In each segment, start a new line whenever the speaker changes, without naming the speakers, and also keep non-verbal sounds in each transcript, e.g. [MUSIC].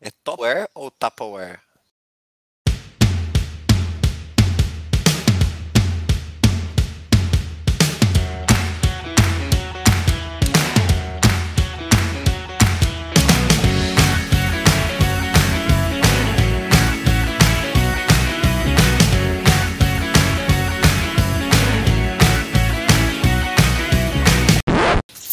É Topware ou Tupperware?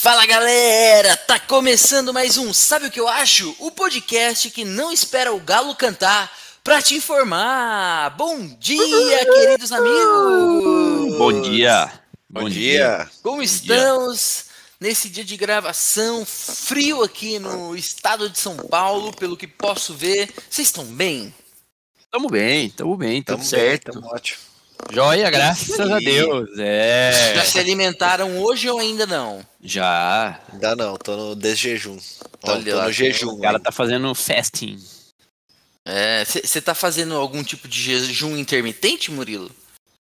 Fala galera, tá começando mais um Sabe o que eu acho? O podcast que não espera o galo cantar pra te informar. Bom dia, queridos amigos.
Bom dia.
Bom, dia.
Como estamos nesse dia de gravação frio aqui no estado de São Paulo, pelo que posso ver? Vocês estão bem?
Tamo bem, tamo bem, tudo
Tamo
certo.
Bem, tamo ótimo.
Joia, graças a Deus. É.
Já se alimentaram hoje ou ainda não?
Já.
Ainda não, tô no desjejum. Tô,
Olha
tô
lá,
no jejum.
O cara
hein?
tá fazendo fasting.
Você tá fazendo algum tipo de jejum intermitente, Murilo?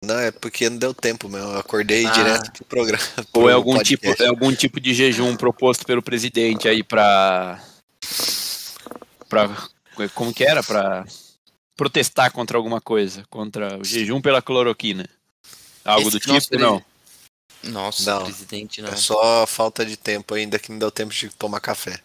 Não, é porque não deu tempo mesmo. Eu acordei
Ah.
direto pro programa. [LAUGHS]
Ou
pro
é algum tipo, é algum tipo de jejum proposto pelo presidente aí pra. pra. Como que era? Pra protestar contra alguma coisa. Contra o jejum pela cloroquina. Algo
Esse
do tipo, não.
Nossa,
Não.
presidente não.
É só falta de tempo ainda que não deu tempo de tomar café.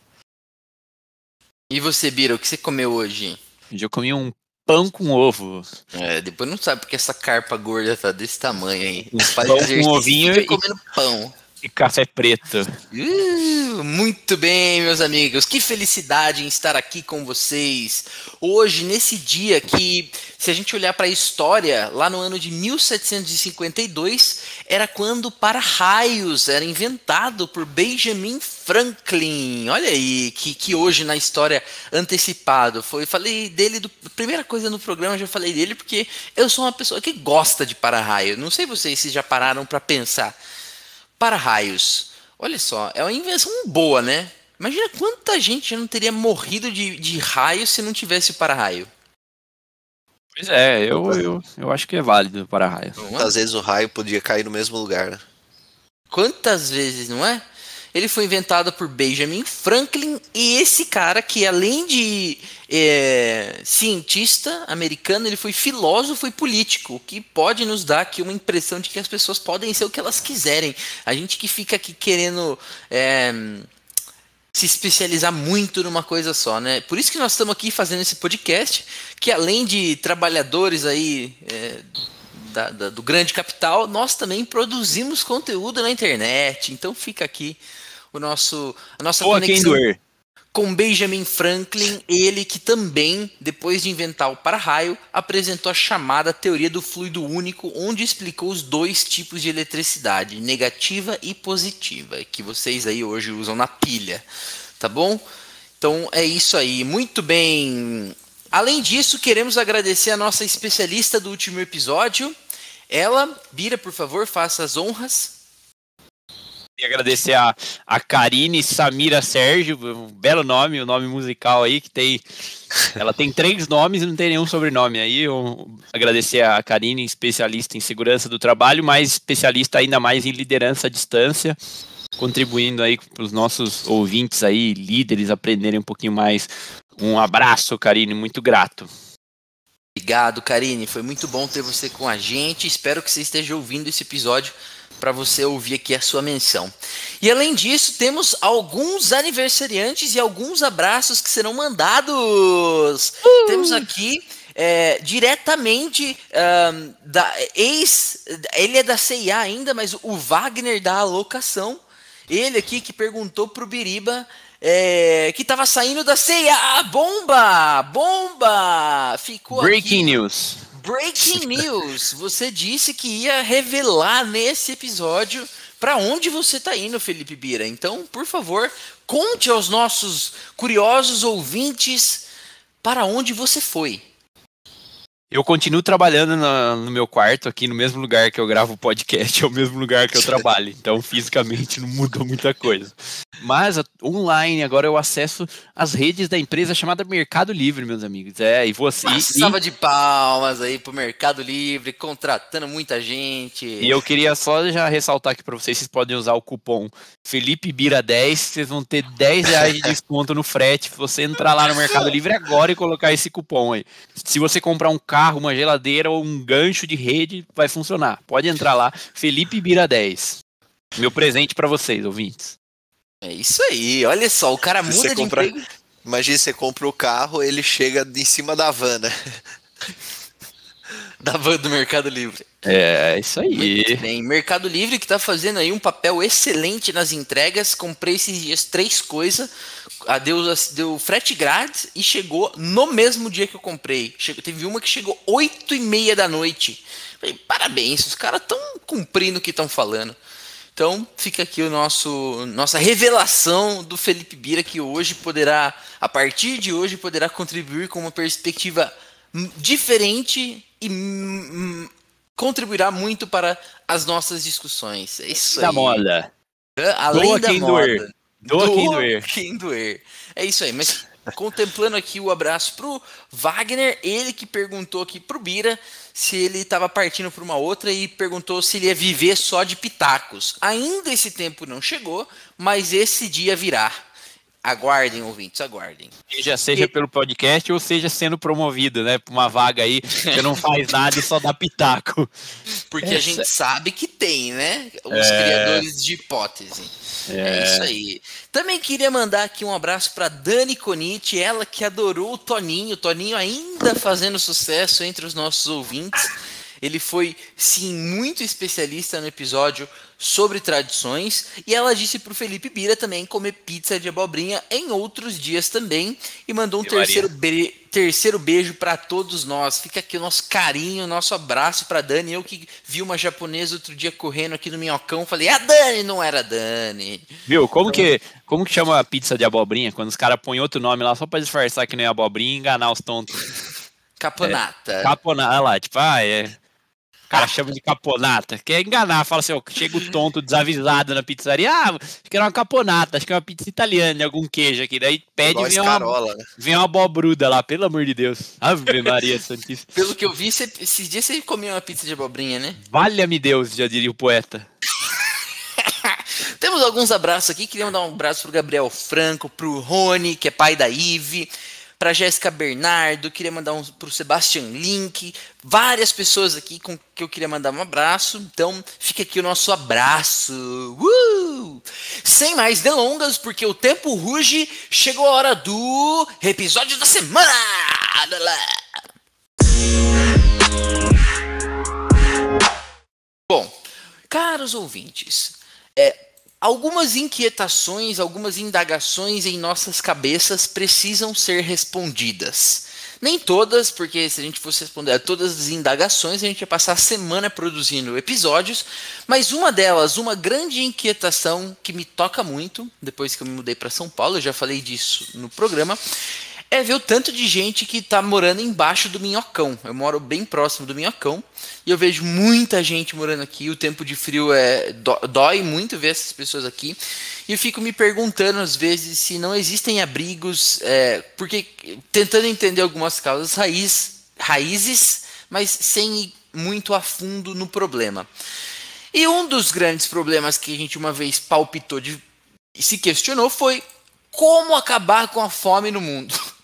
E você, Bira, o que você comeu hoje?
Hoje eu comi um pão com ovo.
É, depois não sabe porque essa carpa gorda tá desse tamanho aí.
Um
Faz
pão com
e
ovinho e-
comendo pão.
E café preto.
Uh, muito bem, meus amigos. Que felicidade em estar aqui com vocês. Hoje, nesse dia que, se a gente olhar para a história, lá no ano de 1752, era quando para-raios era inventado por Benjamin Franklin. Olha aí, que, que hoje na história antecipado. Foi, falei dele, do, primeira coisa no programa, já falei dele, porque eu sou uma pessoa que gosta de para-raio. Não sei vocês se já pararam para pensar para-raios. Olha só, é uma invenção boa, né? Imagina quanta gente já não teria morrido de, de raio se não tivesse o para-raio.
Pois é, eu, eu, eu acho que é válido para raio.
Não é?
Às vezes o raio podia cair no mesmo lugar, né?
Quantas vezes, não é? Ele foi inventado por Benjamin Franklin e esse cara que além de é, cientista americano, ele foi filósofo e político, o que pode nos dar aqui uma impressão de que as pessoas podem ser o que elas quiserem. A gente que fica aqui querendo é, se especializar muito numa coisa só, né? Por isso que nós estamos aqui fazendo esse podcast, que além de trabalhadores aí é, da- da- do grande capital, nós também produzimos conteúdo na internet. Então fica aqui o nosso a nossa conexão com Benjamin Franklin, ele que também, depois de inventar o para-raio, apresentou a chamada teoria do fluido único, onde explicou os dois tipos de eletricidade, negativa e positiva, que vocês aí hoje usam na pilha, tá bom? Então é isso aí, muito bem. Além disso, queremos agradecer a nossa especialista do último episódio. Ela, Bira, por favor, faça as honras.
E agradecer a, a Karine Samira Sérgio, um belo nome, o nome musical aí, que tem. Ela tem três nomes e não tem nenhum sobrenome. Aí eu agradecer a Karine, especialista em segurança do trabalho, mas especialista ainda mais em liderança à distância, contribuindo aí para os nossos ouvintes aí, líderes, aprenderem um pouquinho mais. Um abraço, Karine, muito grato.
Obrigado, Karine. Foi muito bom ter você com a gente. Espero que você esteja ouvindo esse episódio para você ouvir aqui a sua menção. E além disso, temos alguns aniversariantes e alguns abraços que serão mandados. Temos aqui é, diretamente ahn, da ex, ele é da CIA ainda, mas o Wagner da alocação. Ele aqui que perguntou pro Biriba é, que tava saindo da CIA. Bomba! Bomba! Ficou aqui.
Breaking news.
Breaking news! Você disse que ia revelar nesse episódio para onde você tá indo, Felipe Bira. Então, por favor, conte aos nossos curiosos ouvintes para onde você foi.
Eu continuo trabalhando na, no meu quarto, aqui no mesmo lugar que eu gravo o podcast, [LAUGHS] é o mesmo lugar que eu trabalho. Então, fisicamente, não mudou muita coisa. Mas online, agora eu acesso as redes da empresa chamada Mercado Livre, meus amigos. É, e você.
Uma salva de palmas aí pro Mercado Livre, contratando muita gente.
E eu queria só já ressaltar aqui para vocês: vocês podem usar o cupom Felipe Bira 10, vocês vão ter 10 reais de desconto no frete. Se você entrar lá no Mercado Livre agora e colocar esse cupom aí. Se você comprar um carro, uma geladeira ou um gancho de rede, vai funcionar. Pode entrar lá, Felipe Bira 10. Meu presente para vocês, ouvintes.
É isso aí, olha só, o cara muda de compra... emprego.
Imagina, você compra o carro, ele chega em cima da van, né?
da van do Mercado Livre.
É, isso aí. Muito
bem. Mercado Livre que tá fazendo aí um papel excelente nas entregas. Comprei esses dias três coisas. A deu, deu frete grátis e chegou no mesmo dia que eu comprei. Chegou, teve uma que chegou 8 e meia da noite. Falei, parabéns, os caras estão cumprindo o que estão falando. Então fica aqui o nosso nossa revelação do Felipe Bira que hoje poderá, a partir de hoje, poderá contribuir com uma perspectiva diferente e contribuirá muito para as nossas discussões. É isso
da aí. moda.
Além Doa da moda. Doer.
Quem doer.
É isso aí, mas contemplando aqui o abraço pro Wagner, ele que perguntou aqui pro Bira se ele estava partindo para uma outra e perguntou se ele ia viver só de pitacos. Ainda esse tempo não chegou, mas esse dia virá. Aguardem, ouvintes, aguardem.
Seja, seja e... pelo podcast ou seja sendo promovido, né? Para uma vaga aí que não faz nada e só dá pitaco.
Porque Essa... a gente sabe que tem, né? Os é... criadores de hipótese. É... é... isso aí. Também queria mandar aqui um abraço para Dani Conite, ela que adorou o Toninho. O Toninho ainda fazendo sucesso entre os nossos ouvintes. Ele foi, sim, muito especialista no episódio sobre tradições. E ela disse para o Felipe Bira também comer pizza de abobrinha em outros dias também. E mandou um terceiro, be terceiro beijo para todos nós. Fica aqui o nosso carinho, nosso abraço para Dani. Eu que vi uma japonesa outro dia correndo aqui no minhocão, falei: "A Dani não era Dani".
Viu? Como então... que como que chama a pizza de abobrinha quando os caras põem outro nome lá só para disfarçar que não é abobrinha e enganar os tontos? [LAUGHS]
Caponata.
É, caponata lá, tipo, ah, é o cara chama de caponata. Quer enganar, fala assim, ó, chega o tonto desavisado na pizzaria. Ah, acho que era uma caponata, acho que é uma pizza italiana de algum queijo aqui. Daí pede e vem uma, né? vem uma abobruda lá, pelo amor de Deus. Ave Maria Santíssima.
Pelo que eu vi, cê, esses dias você comeu uma pizza de abobrinha, né?
Valha-me Deus, já diria o poeta. [LAUGHS]
Temos alguns abraços aqui. Queria mandar um abraço pro Gabriel Franco, pro Rony, que é pai da Ive para Jéssica Bernardo, queria mandar um para o Sebastian Link, várias pessoas aqui com que eu queria mandar um abraço. Então, fica aqui o nosso abraço. Uh! Sem mais delongas, porque o tempo ruge, chegou a hora do episódio da semana. Bom, caros ouvintes, é, Algumas inquietações, algumas indagações em nossas cabeças precisam ser respondidas. Nem todas, porque se a gente fosse responder a todas as indagações, a gente ia passar a semana produzindo episódios, mas uma delas, uma grande inquietação que me toca muito, depois que eu me mudei para São Paulo, eu já falei disso no programa, é ver o tanto de gente que está morando embaixo do Minhocão. Eu moro bem próximo do Minhocão e eu vejo muita gente morando aqui. O tempo de frio é dói muito ver essas pessoas aqui. E eu fico me perguntando às vezes se não existem abrigos, é, porque tentando entender algumas causas raiz, raízes, mas sem ir muito a fundo no problema. E um dos grandes problemas que a gente uma vez palpitou de, se questionou foi como acabar com a fome no mundo. [LAUGHS]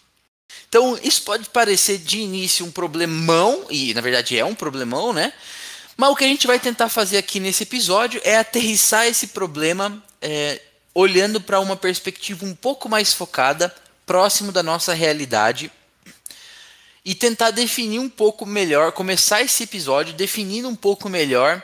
Então, isso pode parecer de início um problemão, e na verdade é um problemão, né? Mas o que a gente vai tentar fazer aqui nesse episódio é aterrissar esse problema é, olhando para uma perspectiva um pouco mais focada, próximo da nossa realidade, e tentar definir um pouco melhor, começar esse episódio definindo um pouco melhor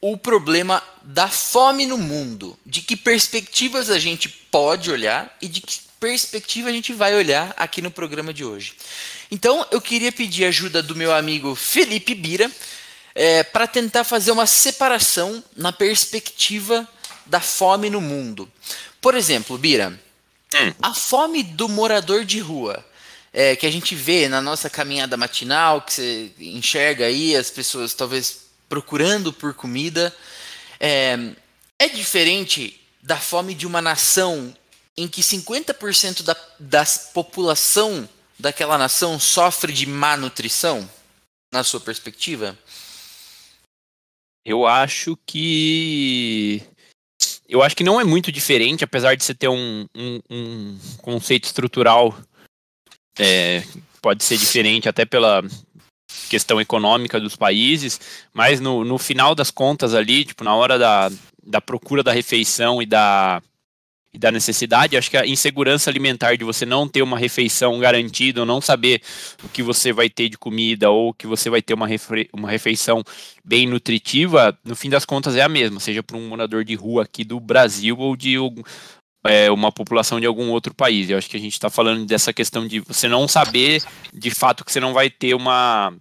o problema da fome no mundo, de que perspectivas a gente pode olhar e de que perspectiva a gente vai olhar aqui no programa de hoje. Então, eu queria pedir ajuda do meu amigo Felipe Bira é, para tentar fazer uma separação na perspectiva da fome no mundo. Por exemplo, Bira, hum. a fome do morador de rua é, que a gente vê na nossa caminhada matinal, que você enxerga aí as pessoas talvez procurando por comida, é, é diferente da fome de uma nação em que 50% da, da população daquela nação sofre de má nutrição, na sua perspectiva?
Eu acho que. Eu acho que não é muito diferente, apesar de você ter um, um, um conceito estrutural. É, pode ser diferente até pela questão econômica dos países, mas no, no final das contas ali, tipo, na hora da, da procura da refeição e da, e da necessidade, acho que a insegurança alimentar de você não ter uma refeição garantida, ou não saber o que você vai ter de comida, ou que você vai ter uma, refe uma refeição bem nutritiva, no fim das contas é a mesma, seja para um morador de rua aqui do Brasil ou de é, uma população de algum outro país. Eu acho que a gente está falando dessa questão de você não saber de fato que você não vai ter uma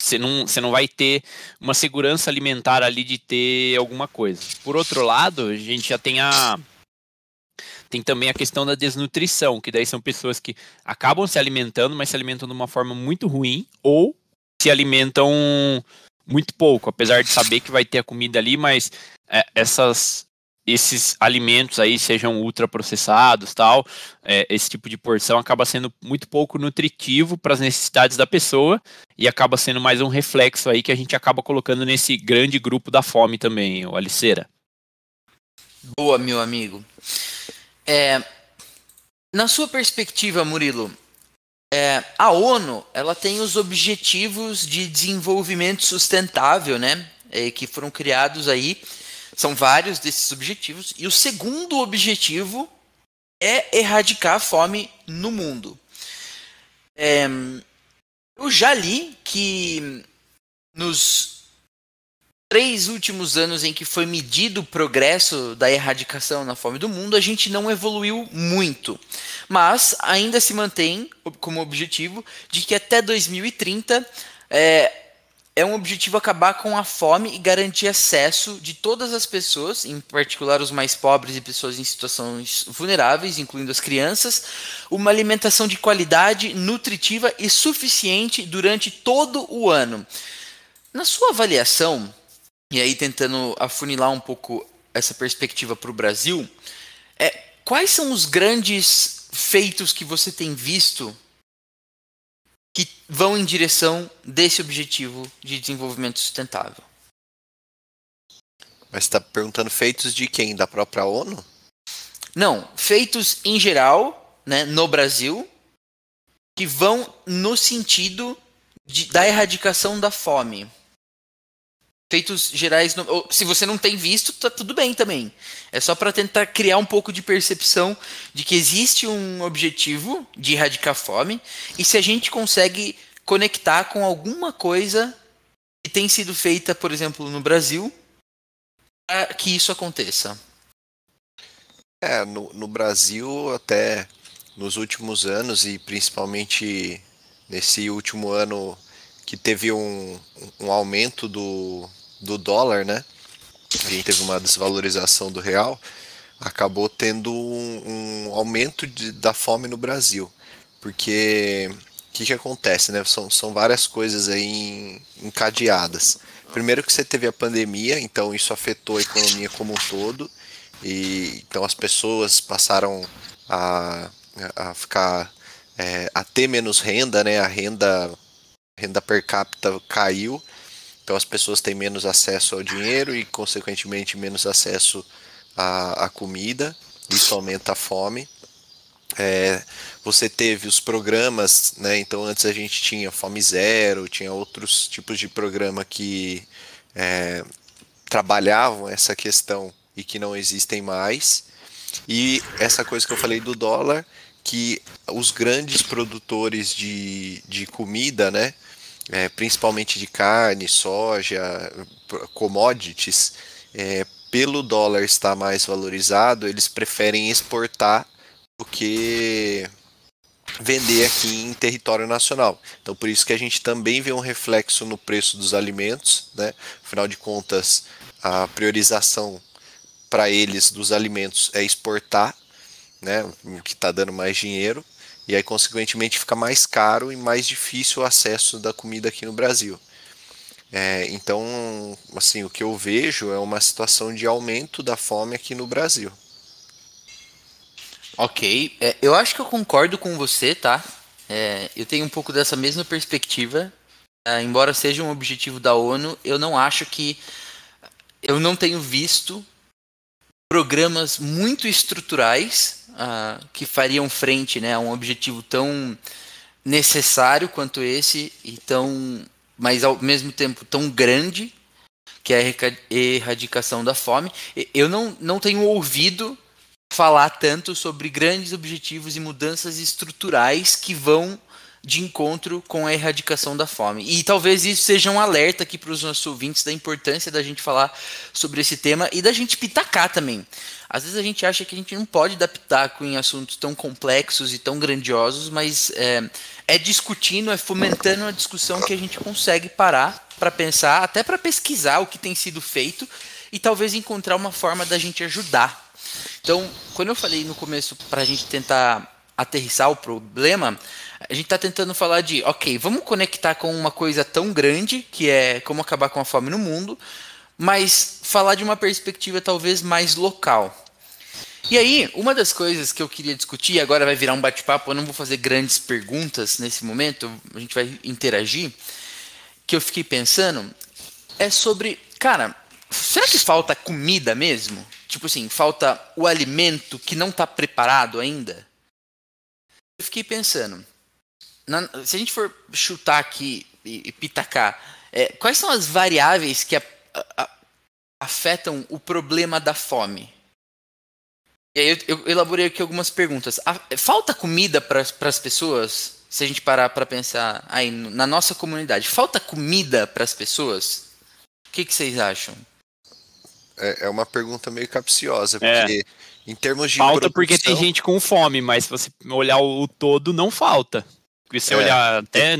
você não, você não vai ter uma segurança alimentar ali de ter alguma coisa. Por outro lado, a gente já tem a tem também a questão da desnutrição, que daí são pessoas que acabam se alimentando, mas se alimentam de uma forma muito ruim, ou se alimentam muito pouco, apesar de saber que vai ter a comida ali, mas é, essas esses alimentos aí sejam ultraprocessados tal, é, esse tipo de porção acaba sendo muito pouco nutritivo para as necessidades da pessoa e acaba sendo mais um reflexo aí que a gente acaba colocando nesse grande grupo da fome também, o Aliceira.
Boa, meu amigo. É, na sua perspectiva, Murilo, é, a ONU ela tem os objetivos de desenvolvimento sustentável, né? É, que foram criados aí. São vários desses objetivos. E o segundo objetivo é erradicar a fome no mundo. É, eu já li que nos três últimos anos em que foi medido o progresso da erradicação na fome do mundo, a gente não evoluiu muito. Mas ainda se mantém como objetivo de que até 2030 é, é um objetivo acabar com a fome e garantir acesso de todas as pessoas, em particular os mais pobres e pessoas em situações vulneráveis, incluindo as crianças, uma alimentação de qualidade, nutritiva e suficiente durante todo o ano. Na sua avaliação, e aí tentando afunilar um pouco essa perspectiva para o Brasil, é, quais são os grandes feitos que você tem visto que vão em direção desse objetivo de desenvolvimento sustentável?
Mas está perguntando feitos de quem? Da própria ONU?
Não, feitos em geral, né, no Brasil, que vão no sentido de, da erradicação da fome feitos gerais. No, se você não tem visto, tá tudo bem também. É só para tentar criar um pouco de percepção de que existe um objetivo de erradicar fome e se a gente consegue conectar com alguma coisa que tem sido feita, por exemplo, no Brasil, para que isso aconteça.
É, no, no Brasil, até nos últimos anos e principalmente nesse último ano que teve um, um aumento do, do dólar, né? A gente teve uma desvalorização do real, acabou tendo um, um aumento de, da fome no Brasil. Porque o que, que acontece, né? São, são várias coisas aí encadeadas. Primeiro que você teve a pandemia, então isso afetou a economia como um todo. E então as pessoas passaram a, a ficar é, a ter menos renda, né? A renda renda per capita caiu, então as pessoas têm menos acesso ao dinheiro e, consequentemente, menos acesso à, à comida. Isso aumenta a fome. É, você teve os programas, né? Então antes a gente tinha Fome Zero, tinha outros tipos de programa que é, trabalhavam essa questão e que não existem mais. E essa coisa que eu falei do dólar, que os grandes produtores de, de comida, né? É, principalmente de carne, soja, commodities, é, pelo dólar estar mais valorizado, eles preferem exportar do que vender aqui em território nacional. Então, por isso que a gente também vê um reflexo no preço dos alimentos, né? Afinal de contas, a priorização para eles dos alimentos é exportar, né? O que está dando mais dinheiro. E aí, consequentemente, fica mais caro e mais difícil o acesso da comida aqui no Brasil. É, então, assim, o que eu vejo é uma situação de aumento da fome aqui no Brasil.
Ok, é, eu acho que eu concordo com você, tá? É, eu tenho um pouco dessa mesma perspectiva. É, embora seja um objetivo da ONU, eu não acho que. Eu não tenho visto programas muito estruturais uh, que fariam frente né, a um objetivo tão necessário quanto esse e tão mas ao mesmo tempo tão grande que é a erradicação da fome. Eu não, não tenho ouvido falar tanto sobre grandes objetivos e mudanças estruturais que vão de encontro com a erradicação da fome. E talvez isso seja um alerta aqui para os nossos ouvintes da importância da gente falar sobre esse tema e da gente pitacar também. Às vezes a gente acha que a gente não pode dar pitaco em assuntos tão complexos e tão grandiosos, mas é, é discutindo, é fomentando a discussão que a gente consegue parar para pensar, até para pesquisar o que tem sido feito e talvez encontrar uma forma da gente ajudar. Então, quando eu falei no começo para a gente tentar aterrissar o problema, a gente está tentando falar de, ok, vamos conectar com uma coisa tão grande, que é como acabar com a fome no mundo, mas falar de uma perspectiva talvez mais local. E aí, uma das coisas que eu queria discutir, agora vai virar um bate-papo, eu não vou fazer grandes perguntas nesse momento, a gente vai interagir, que eu fiquei pensando, é sobre, cara, será que falta comida mesmo? Tipo assim, falta o alimento que não está preparado ainda? Eu fiquei pensando, na, se a gente for chutar aqui e, e pitacar, é, quais são as variáveis que a, a, afetam o problema da fome? E aí eu, eu elaborei aqui algumas perguntas. A, falta comida para as pessoas? Se a gente parar para pensar aí na nossa comunidade, falta comida para as pessoas? O que, que vocês acham?
É, é, uma pergunta meio capciosa, é. porque é. em termos de.
Falta produção... porque tem gente com fome, mas se você olhar o todo, não falta. Porque se é. olhar até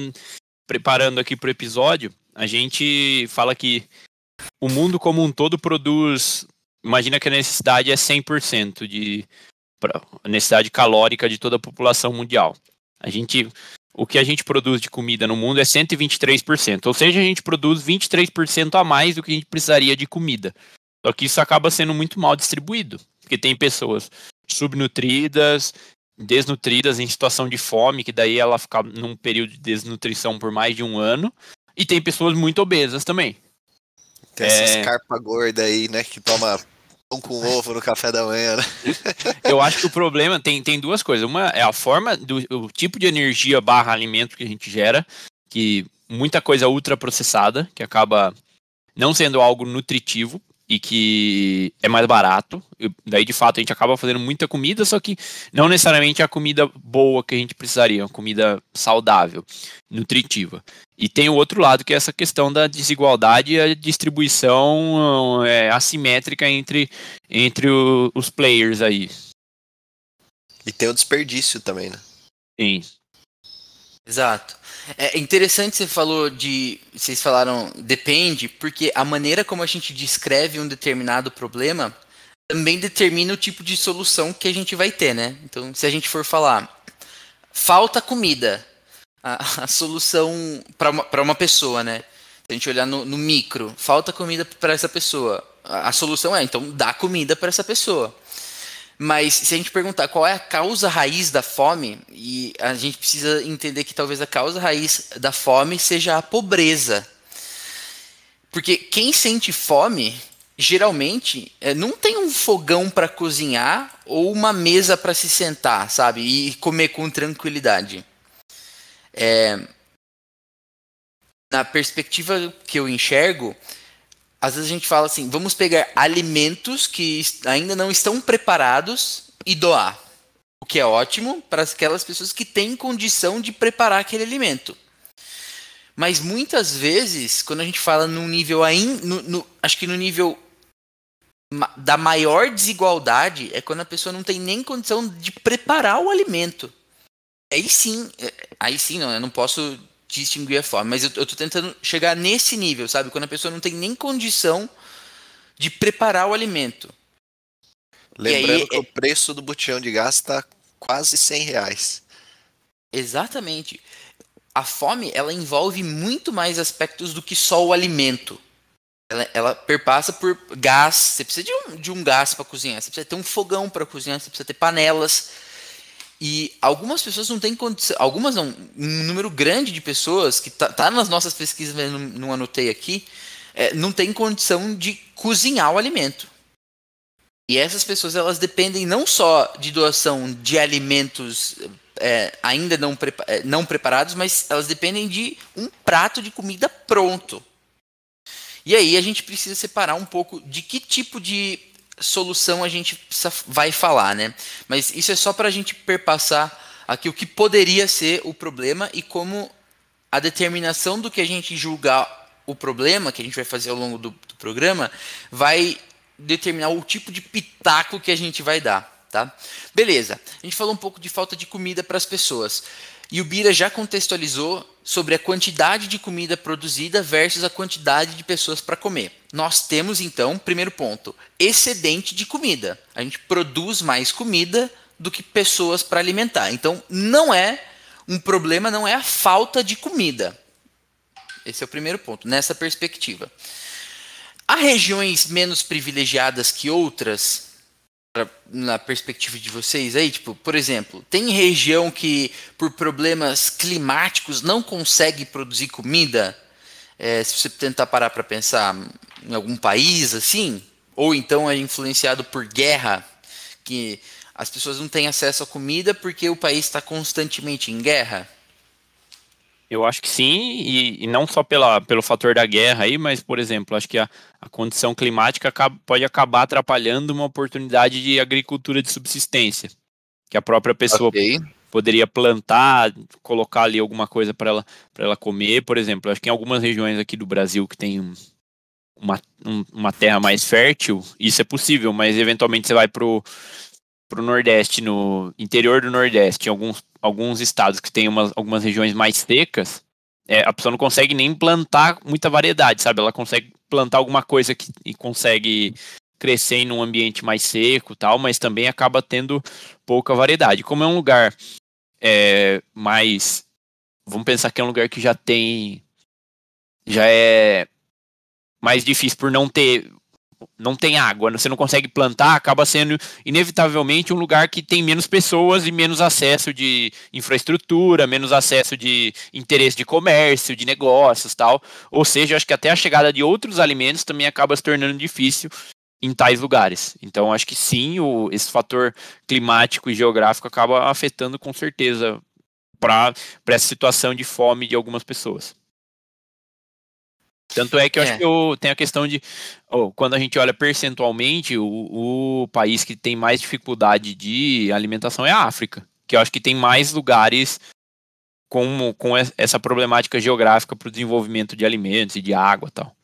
preparando aqui para o episódio, a gente fala que o mundo como um todo produz. Imagina que a necessidade é 100% de a necessidade calórica de toda a população mundial. A gente, o que a gente produz de comida no mundo é 123%, ou seja, a gente produz 23% a mais do que a gente precisaria de comida. Só que isso acaba sendo muito mal distribuído, porque tem pessoas subnutridas, desnutridas em situação de fome, que daí ela fica num período de desnutrição por mais de um ano, e tem pessoas muito obesas também.
Tem é... essa escarpa gorda aí, né, que toma pão com ovo no café da manhã, né? [LAUGHS]
Eu acho que o problema tem, tem duas coisas. Uma é a forma, do o tipo de energia barra alimento que a gente gera, que muita coisa ultraprocessada, que acaba não sendo algo nutritivo, e que é mais barato. daí, de fato, a gente acaba fazendo muita comida, só que não necessariamente a comida boa que a gente precisaria, uma comida saudável, nutritiva. E tem o outro lado, que é essa questão da desigualdade e a distribuição é, assimétrica entre, entre o, os players aí.
E tem o desperdício também, né?
Sim.
Exato. É interessante você falou de. Vocês falaram depende, porque a maneira como a gente descreve um determinado problema também determina o tipo de solução que a gente vai ter, né? Então, se a gente for falar falta comida, a, [LAUGHS] a solução para uma, uma pessoa, né? Se a gente olhar no, no micro, falta comida para essa pessoa. A, a solução é, então, dá comida para essa pessoa. Mas se a gente perguntar qual é a causa raiz da fome, e a gente precisa entender que talvez a causa raiz da fome seja a pobreza. Porque quem sente fome, geralmente, é, não tem um fogão para cozinhar ou uma mesa para se sentar, sabe? E comer com tranquilidade. É, na perspectiva que eu enxergo, às vezes a gente fala assim, vamos pegar alimentos que ainda não estão preparados e doar. O que é ótimo para aquelas pessoas que têm condição de preparar aquele alimento. Mas muitas vezes, quando a gente fala num nível ainda. No, no, acho que no nível da maior desigualdade é quando a pessoa não tem nem condição de preparar o alimento. Aí sim, é, aí sim, não, eu não posso distinguir a forma. Mas eu, eu tô tentando chegar nesse nível, sabe? Quando a pessoa não tem nem condição de preparar o alimento.
Lembrando aí, que é... o preço do botijão de gás está quase 100 reais.
Exatamente. A fome, ela envolve muito mais aspectos do que só o alimento. Ela, ela perpassa por gás. Você precisa de um, de um gás para cozinhar. Você precisa ter um fogão para cozinhar. Você precisa ter panelas. E algumas pessoas não têm condição. Algumas não. Um número grande de pessoas que tá, tá nas nossas pesquisas, mas não, não anotei aqui, é, não tem condição de cozinhar o alimento. E essas pessoas elas dependem não só de doação de alimentos é, ainda não, é, não preparados, mas elas dependem de um prato de comida pronto. E aí a gente precisa separar um pouco de que tipo de solução a gente vai falar, né? Mas isso é só para a gente perpassar aqui o que poderia ser o problema e como a determinação do que a gente julgar o problema, que a gente vai fazer ao longo do, do programa, vai determinar o tipo de pitaco que a gente vai dar. Tá? Beleza, a gente falou um pouco de falta de comida para as pessoas. E o Bira já contextualizou sobre a quantidade de comida produzida versus a quantidade de pessoas para comer. Nós temos então, primeiro ponto, excedente de comida. A gente produz mais comida do que pessoas para alimentar. Então, não é um problema, não é a falta de comida. Esse é o primeiro ponto, nessa perspectiva. Há regiões menos privilegiadas que outras? Na perspectiva de vocês aí, tipo, por exemplo, tem região que por problemas climáticos não consegue produzir comida? É, se você tentar parar para pensar em algum país assim, ou então é influenciado por guerra, que as pessoas não têm acesso à comida porque o país está constantemente em guerra?
Eu acho que sim, e, e, não só pela, pelo fator da guerra aí, mas, por exemplo, acho que a, a condição climática acaba, pode acabar atrapalhando uma oportunidade de agricultura de subsistência, que a própria pessoa okay. poderia plantar, colocar ali alguma coisa para ela, ela comer, por exemplo. Acho que em algumas regiões aqui do Brasil que tem uma, um, uma terra mais fértil, isso é possível, mas eventualmente você vai para o Nordeste, no interior do Nordeste, em alguns alguns estados que tem umas, algumas regiões mais secas, é, a pessoa não consegue nem plantar muita variedade, sabe? Ela consegue plantar alguma coisa que e consegue crescer em um ambiente mais seco tal, mas também acaba tendo pouca variedade. Como é um lugar é, mais. Vamos pensar que é um lugar que já tem. Já é mais difícil por não ter não tem água, você não consegue plantar, acaba sendo inevitavelmente um lugar que tem menos pessoas e menos acesso de infraestrutura, menos acesso de interesse de comércio, de negócios, tal. Ou seja, acho que até a chegada de outros alimentos também acaba se tornando difícil em tais lugares. Então, acho que sim, o, esse fator climático e geográfico acaba afetando com certeza para essa situação de fome de algumas pessoas. Tanto é que eu é. acho que eu, tem a questão de, oh, quando a gente olha percentualmente, o, o país que tem mais dificuldade de alimentação é a África, que eu acho que tem mais lugares com, com essa problemática geográfica para o desenvolvimento de alimentos e de água e tal.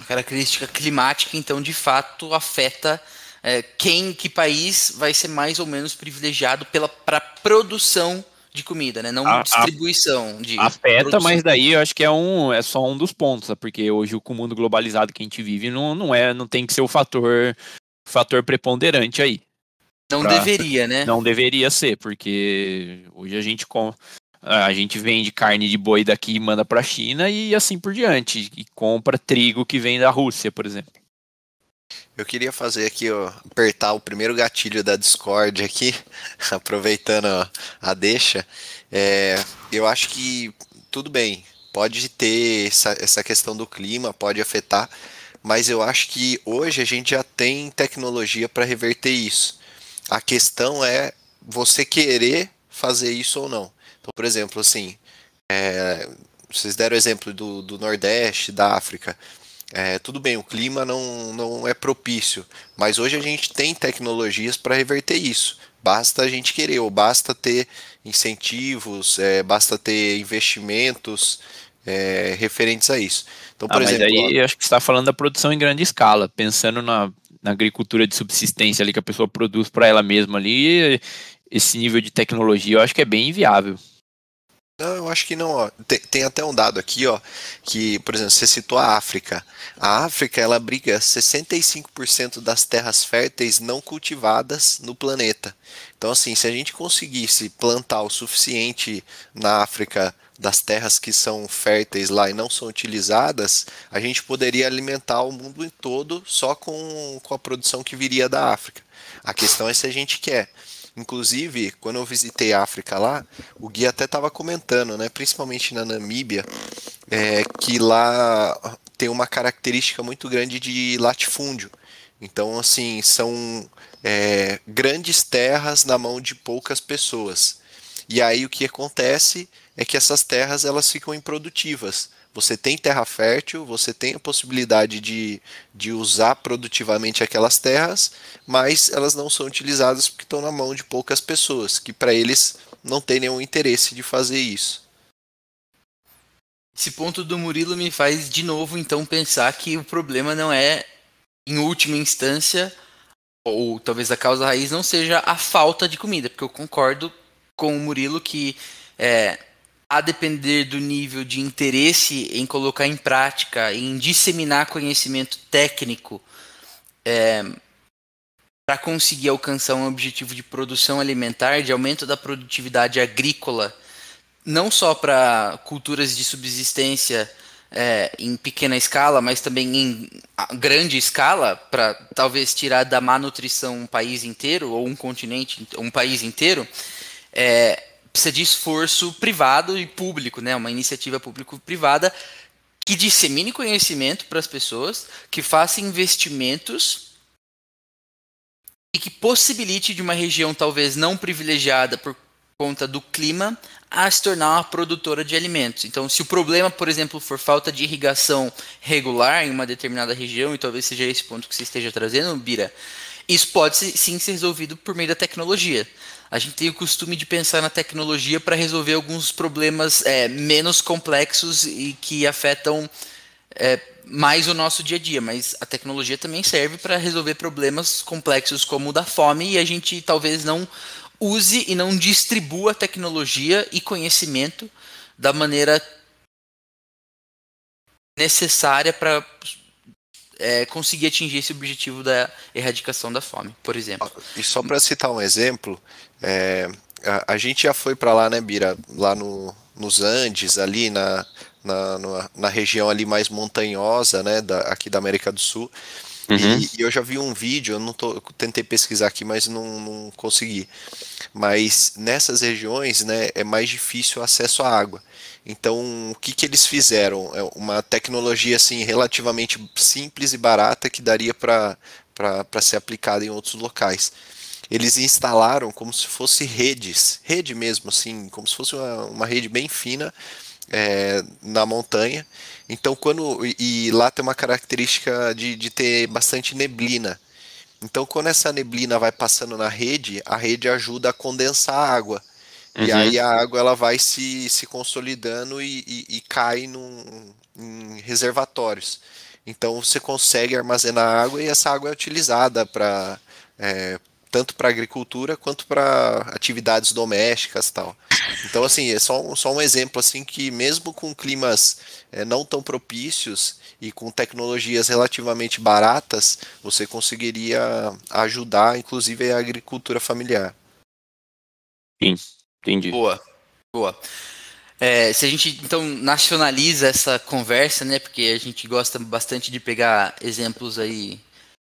A característica climática, então, de fato, afeta é, quem, que país vai ser mais ou menos privilegiado para produção de comida, né? Não a, distribuição de.
Afeta, produção. mas daí eu acho que é um é só um dos pontos, porque hoje com o mundo globalizado que a gente vive não, não é não tem que ser o fator fator preponderante aí.
Não pra, deveria, né?
Não deveria ser, porque hoje a gente com a gente vende carne de boi daqui e manda para a China e assim por diante, e compra trigo que vem da Rússia, por exemplo.
Eu queria fazer aqui, ó, apertar o primeiro gatilho da Discord aqui, [LAUGHS] aproveitando a deixa. É, eu acho que tudo bem, pode ter essa, essa questão do clima, pode afetar, mas eu acho que hoje a gente já tem tecnologia para reverter isso. A questão é você querer fazer isso ou não. Então, por exemplo, assim, é, vocês deram o exemplo do, do Nordeste, da África. É, tudo bem, o clima não, não é propício, mas hoje a gente tem tecnologias para reverter isso. Basta a gente querer, ou basta ter incentivos, é, basta ter investimentos é, referentes a isso.
Então, por ah, exemplo. Mas aí ó, acho que você está falando da produção em grande escala, pensando na, na agricultura de subsistência ali que a pessoa produz para ela mesma ali, esse nível de tecnologia eu acho que é bem inviável.
Não, eu acho que não. Tem, tem, até um dado aqui, ó, que, por exemplo, você citou a África. A África, ela abriga 65% das terras férteis não cultivadas no planeta. Então, assim, se a gente conseguisse plantar o suficiente na África das terras que são férteis lá e não são utilizadas, a gente poderia alimentar o mundo todo só com, com a produção que viria da África. A questão é se a gente quer. Inclusive, quando eu visitei a África lá, o guia até estava comentando, né, principalmente na Namíbia, é, que lá tem uma característica muito grande de latifúndio. Então, assim, são é, grandes terras na mão de poucas pessoas. E aí o que acontece é que essas terras elas ficam improdutivas. Você tem terra fértil, você tem a possibilidade de, de usar produtivamente aquelas terras, mas elas não são utilizadas porque estão na mão de poucas pessoas, que para eles não tem nenhum interesse de fazer isso.
Esse ponto do Murilo me faz de novo então pensar que o problema não é, em última instância, ou talvez a causa raiz não seja a falta de comida, porque eu concordo com o Murilo que é, a depender do nível de interesse em colocar em prática, em disseminar conhecimento técnico é, para conseguir alcançar um objetivo de produção alimentar, de aumento da produtividade agrícola, não só para culturas de subsistência é, em pequena escala, mas também em grande escala, para talvez tirar da má nutrição um país inteiro, ou um continente, um país inteiro, é, precisa de esforço privado e público, né? Uma iniciativa público-privada que dissemine conhecimento para as pessoas, que faça investimentos e que possibilite de uma região talvez não privilegiada por conta do clima a se tornar uma produtora de alimentos. Então, se o problema, por exemplo, for falta de irrigação regular em uma determinada região, e talvez seja esse ponto que você esteja trazendo, Bira, isso pode sim ser resolvido por meio da tecnologia a gente tem o costume de pensar na tecnologia para resolver alguns problemas é, menos complexos e que afetam é, mais o nosso dia a dia, mas a tecnologia também serve para resolver problemas complexos como o da fome e a gente talvez não use e não distribua tecnologia e conhecimento da maneira necessária para é, conseguir atingir esse objetivo da erradicação da fome, por exemplo.
E só para citar um exemplo, é, a, a, gente já foi para lá, né, Bira? Lá no, nos Andes, ali na, na, na, na, região ali mais montanhosa, né, da, aqui da América do Sul. Uhum. E, e, eu já vi um vídeo, eu não tô, eu tentei pesquisar aqui, mas não, não consegui. Mas nessas regiões, né, é mais difícil o acesso à água. Então, o que, que eles fizeram? É uma tecnologia assim relativamente simples e barata que daria para ser aplicada em outros locais. Eles instalaram como se fosse redes, rede mesmo, assim, como se fosse uma, uma rede bem fina é, na montanha. Então, quando e lá tem uma característica de, de ter bastante neblina. Então, quando essa neblina vai passando na rede, a rede ajuda a condensar a água. Uhum. E aí a água ela vai se, se consolidando e, e, e cai num, em reservatórios. Então você consegue armazenar água e essa água é utilizada para é, tanto para agricultura quanto para atividades domésticas tal. Então assim é só, só um exemplo assim que mesmo com climas é, não tão propícios e com tecnologias relativamente baratas você conseguiria ajudar inclusive a agricultura familiar.
Sim. Entendi.
Boa, boa. É, se a gente então nacionaliza essa conversa, né? Porque a gente gosta bastante de pegar exemplos aí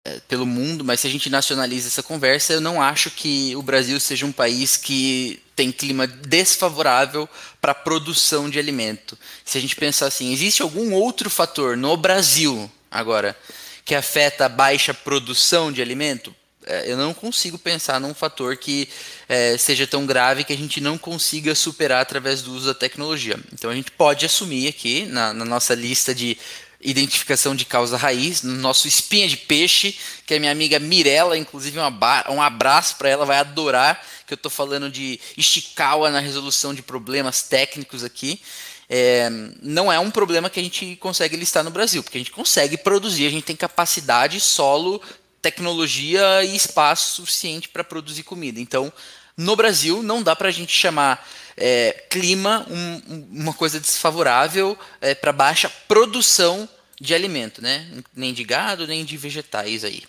é, pelo mundo, mas se a gente nacionaliza essa conversa, eu não acho que o Brasil seja um país que tem clima desfavorável para a produção de alimento. Se a gente pensar assim, existe algum outro fator no Brasil agora que afeta a baixa produção de alimento? É, eu não consigo pensar num fator que é, seja tão grave que a gente não consiga superar através do uso da tecnologia. Então a gente pode assumir aqui na, na nossa lista de identificação de causa raiz, no nosso espinha de peixe, que é minha amiga Mirella, inclusive um, abraço para ela, vai adorar que eu estou falando de Ishikawa na resolução de problemas técnicos aqui. É, não é um problema que a gente consegue listar no Brasil, porque a gente consegue produzir, a gente tem capacidade, solo, tecnologia e espaço suficiente para produzir comida. Então, no Brasil não dá para a gente chamar é, clima um, uma coisa desfavorável é, para baixa produção de alimento, né? Nem de gado, nem de vegetais aí.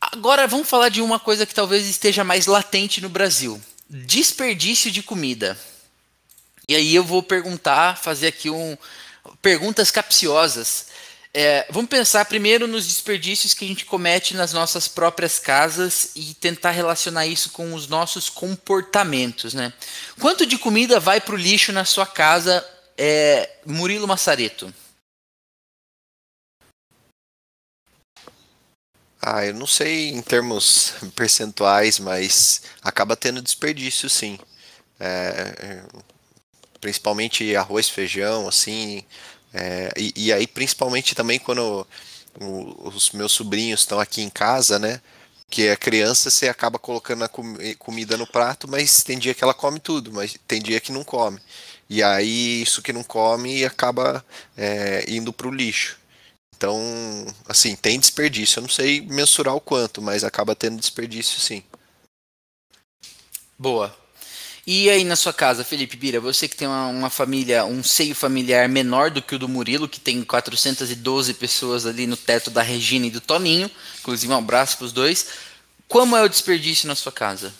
Agora vamos falar de uma coisa que talvez esteja mais latente no Brasil: desperdício de comida. E aí eu vou perguntar, fazer aqui um perguntas capciosas. É, vamos pensar primeiro nos desperdícios que a gente comete nas nossas próprias casas e tentar relacionar isso com os nossos comportamentos, né? Quanto de comida vai para o lixo na sua casa, é, Murilo Massareto?
Ah, eu não sei em termos percentuais, mas acaba tendo desperdício, sim. É, é principalmente arroz, feijão, assim. É, e, e, aí, principalmente também quando o, os meus sobrinhos estão aqui em casa, né? Que é criança, você acaba colocando a com, comida no prato, mas tem dia que ela come tudo, mas tem dia que não come. E aí, isso que não come acaba é, indo para o lixo. Então, assim, tem desperdício. Eu não sei mensurar o quanto, mas acaba tendo desperdício sim.
Boa. E aí na sua casa, Felipe Bira, você que tem uma, uma, família, um seio familiar menor do que o do Murilo, que tem 412 pessoas ali no teto da Regina e do Toninho, inclusive um abraço para os dois. Como é o desperdício na sua casa?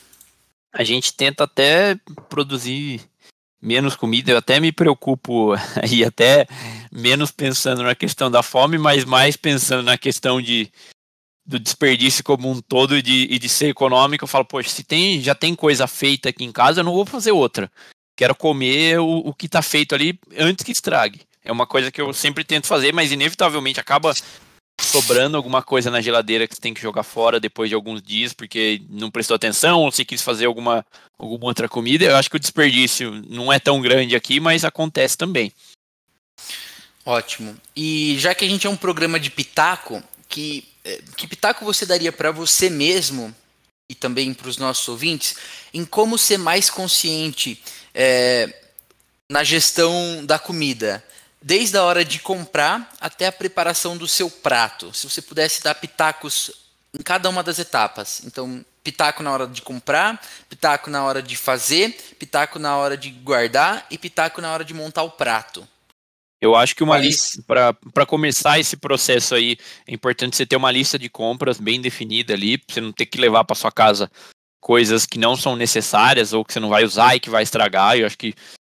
A gente tenta até produzir menos comida, eu até me preocupo [LAUGHS] aí até menos pensando na questão da fome, mas mais pensando na questão de do desperdício como um todo e de, e de ser econômico, eu falo, poxa, se tem, já tem coisa feita aqui em casa, eu não vou fazer outra. Quero comer o, o que está feito ali antes que estrague. É uma coisa que eu sempre tento fazer, mas inevitavelmente acaba sobrando alguma coisa na geladeira que você tem que jogar fora depois de alguns dias, porque não prestou atenção ou se quis fazer alguma, alguma outra comida. Eu acho que o desperdício não é tão grande aqui, mas acontece também.
Ótimo. E já que a gente é um programa de pitaco, que, que pitaco você daria para você mesmo e também para os nossos ouvintes em como ser mais consciente é, na gestão da comida? Desde a hora de comprar até a preparação do seu prato. Se você pudesse dar pitacos em cada uma das etapas. Então, pitaco na hora de comprar, pitaco na hora de fazer, pitaco na hora de guardar e pitaco na hora de montar o prato.
Eu acho que uma lista, para começar esse processo aí, é importante você ter uma lista de compras bem definida ali, pra você não ter que levar para sua casa coisas que não são necessárias ou que você não vai usar e que vai estragar. Eu acho que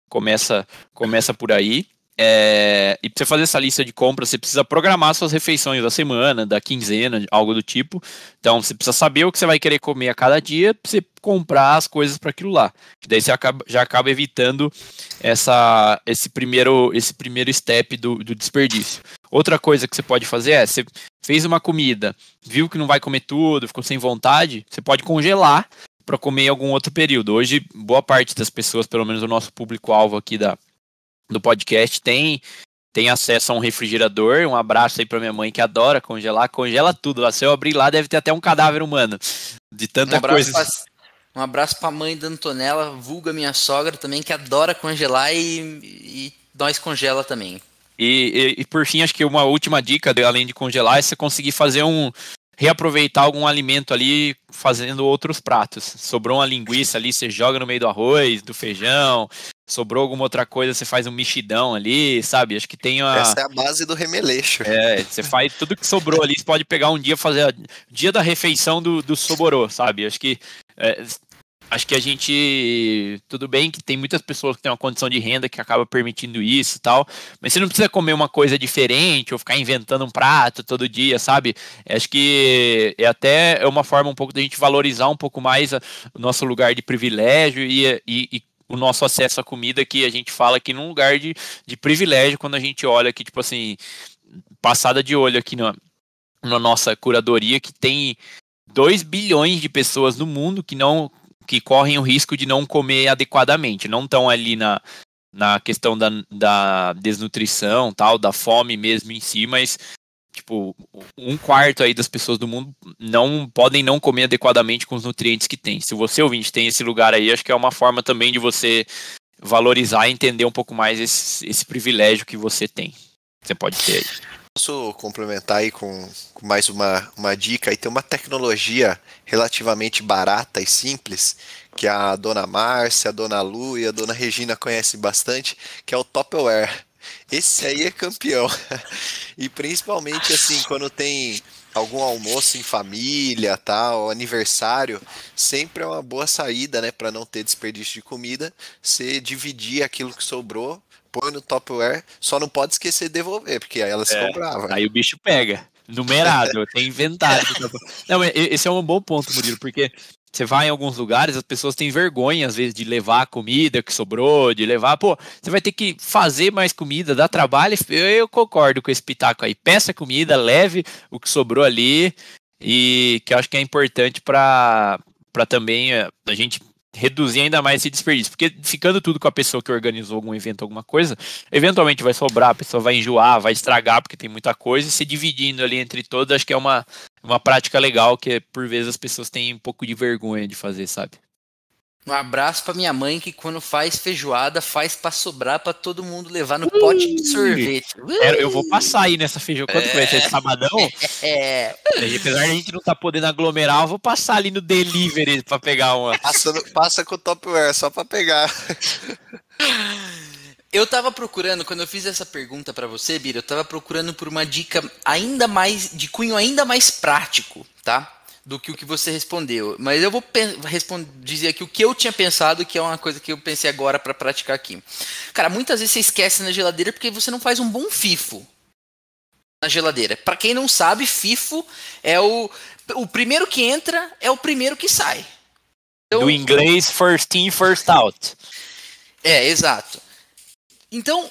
começa, começa por aí. É, e para você fazer essa lista de compras, você precisa programar suas refeições da semana, da quinzena, algo do tipo. Então, você precisa saber o que você vai querer comer a cada dia para você comprar as coisas para aquilo lá. Daí você acaba, já acaba evitando essa, esse, primeiro, esse primeiro step do, do desperdício. Outra coisa que você pode fazer é, você fez uma comida, viu que não vai comer tudo, ficou sem vontade, você pode congelar para comer em algum outro período. Hoje, boa parte das pessoas, pelo menos o nosso público-alvo aqui da, do podcast tem tem acesso a um refrigerador. Um abraço aí para minha mãe que adora congelar, congela tudo lá. Se eu abrir lá, deve ter até um cadáver humano de tanta
um
coisa.
Pra, um abraço para a mãe da Antonella, vulga minha sogra também, que adora congelar e, e nós congela também.
E, e, e, por fim, acho que uma última dica, além de congelar, é você conseguir fazer um, reaproveitar algum alimento ali fazendo outros pratos. Sobrou uma linguiça ali, você joga no meio do arroz, do feijão. Sobrou alguma outra coisa, você faz um mexidão ali, sabe? Acho que tem uma.
Essa é a base do remeleixo.
É, você faz tudo que sobrou ali, você pode pegar um dia fazer a... dia da refeição do, do soborô, sabe? Acho que é, acho que a gente. Tudo bem que tem muitas pessoas que têm uma condição de renda que acaba permitindo isso e tal, mas você não precisa comer uma coisa diferente ou ficar inventando um prato todo dia, sabe? Acho que é até uma forma um pouco da gente valorizar um pouco mais a, o nosso lugar de privilégio e, e, e o nosso acesso à comida que a gente fala aqui num lugar de, de privilégio quando a gente olha aqui, tipo assim, passada de olho aqui na, na nossa curadoria que tem 2 bilhões de pessoas no mundo que não que correm o risco de não comer adequadamente, não estão ali na, na questão da, da desnutrição, tal, da fome mesmo em si, mas tipo, um quarto aí das pessoas do mundo não podem não comer adequadamente com os nutrientes que tem. Se você ouvinte tem esse lugar aí, acho que é uma forma também de você valorizar e entender um pouco mais esse, esse privilégio que você tem. Você pode ter.
Posso complementar aí com, com mais uma, uma dica? Aí tem uma tecnologia relativamente barata e simples que a dona Márcia, a dona Lu e a dona Regina conhecem bastante, que é o Topperware. Esse aí é campeão. [LAUGHS] E principalmente assim, quando tem algum almoço em família, tal, aniversário, sempre é uma boa saída, né, para não ter desperdício de comida, você dividir aquilo que sobrou, põe no Topperware, só não pode esquecer de devolver, porque aí ela se é, comprava.
Aí o bicho pega. Numerado, tem inventário. [LAUGHS] Não, esse é um bom ponto, Murilo, porque você vai em alguns lugares, as pessoas têm vergonha, às vezes, de levar a comida que sobrou, de levar. Pô, você vai ter que fazer mais comida, dá trabalho. Eu, eu concordo com esse pitaco aí. Peça comida, leve o que sobrou ali. E que eu acho que é importante para também eh, a gente reduzir ainda mais esse desperdício. Porque ficando tudo com a pessoa que organizou algum evento, alguma coisa, eventualmente vai sobrar, a pessoa vai enjoar, vai estragar, porque tem muita coisa, e se dividindo ali entre todos, acho que é uma, uma prática legal que por vezes as pessoas têm um pouco de vergonha de fazer, sabe?
Um abraço para minha mãe que quando faz feijoada faz para sobrar para todo mundo levar no pote de sorvete.
eu vou passar aí nessa feijoada quando é. vai ser sabadão. [LAUGHS] É. E apesar de a gente não tá podendo aglomerar, eu vou passar ali no delivery para pegar uma.
Passa, passa com o Topware só para pegar. [LAUGHS]
Eu tava procurando, quando eu fiz essa pergunta para você, Bira, eu tava procurando por uma dica ainda mais, de cunho ainda mais prático, tá? do que o que você respondeu. Mas eu vou dizer aqui o que eu tinha pensado, que é uma coisa que eu pensei agora para praticar aqui. Cara, muitas vezes você esquece na geladeira porque você não faz um bom FIFO na geladeira. Para quem não sabe, FIFO é o o primeiro que entra é o primeiro que sai.
Então, do inglês first in first out.
É, exato. Então,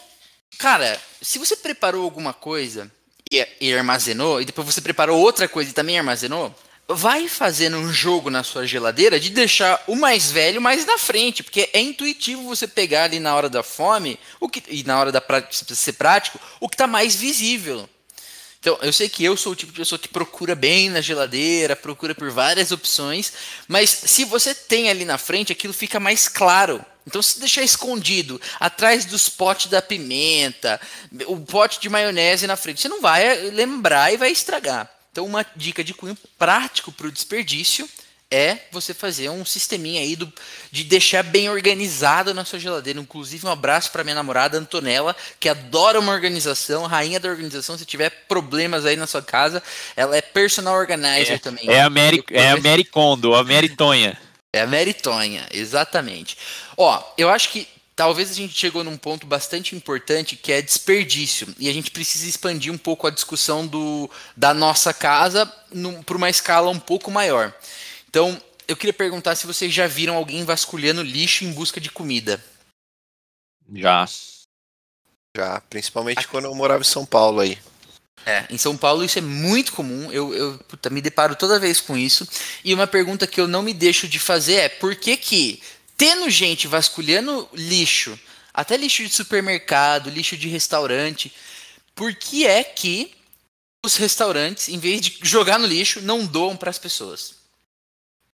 cara, se você preparou alguma coisa e, e armazenou, e depois você preparou outra coisa e também armazenou, vai fazendo um jogo na sua geladeira de deixar o mais velho mais na frente, porque é intuitivo você pegar ali na hora da fome, o que, e na hora da ser prático, o que está mais visível. Então, eu sei que eu sou o tipo de pessoa que procura bem na geladeira, procura por várias opções, mas se você tem ali na frente, aquilo fica mais claro. Então, se deixar escondido atrás dos potes da pimenta, o pote de maionese na frente, você não vai lembrar e vai estragar. Então, uma dica de cunho prático para o desperdício é você fazer um sisteminha aí do, de deixar bem organizado na sua geladeira. Inclusive, um abraço para minha namorada Antonella, que adora uma organização, rainha da organização. Se tiver problemas aí na sua casa, ela é personal organizer
é,
também.
É a Mary, é a Mary Kondo, a Meritonha.
É a Meritonha, exatamente. Ó, eu acho que talvez a gente chegou num ponto bastante importante que é desperdício. E a gente precisa expandir um pouco a discussão do, da nossa casa para uma escala um pouco maior. Então, eu queria perguntar se vocês já viram alguém vasculhando lixo em busca de comida.
Já.
Já, principalmente Aqui. quando eu morava em São Paulo aí.
É, em São Paulo isso é muito comum, eu, eu puta, me deparo toda vez com isso. E uma pergunta que eu não me deixo de fazer é por que que tendo gente vasculhando lixo, até lixo de supermercado, lixo de restaurante, por que é que os restaurantes, em vez de jogar no lixo, não doam para as pessoas?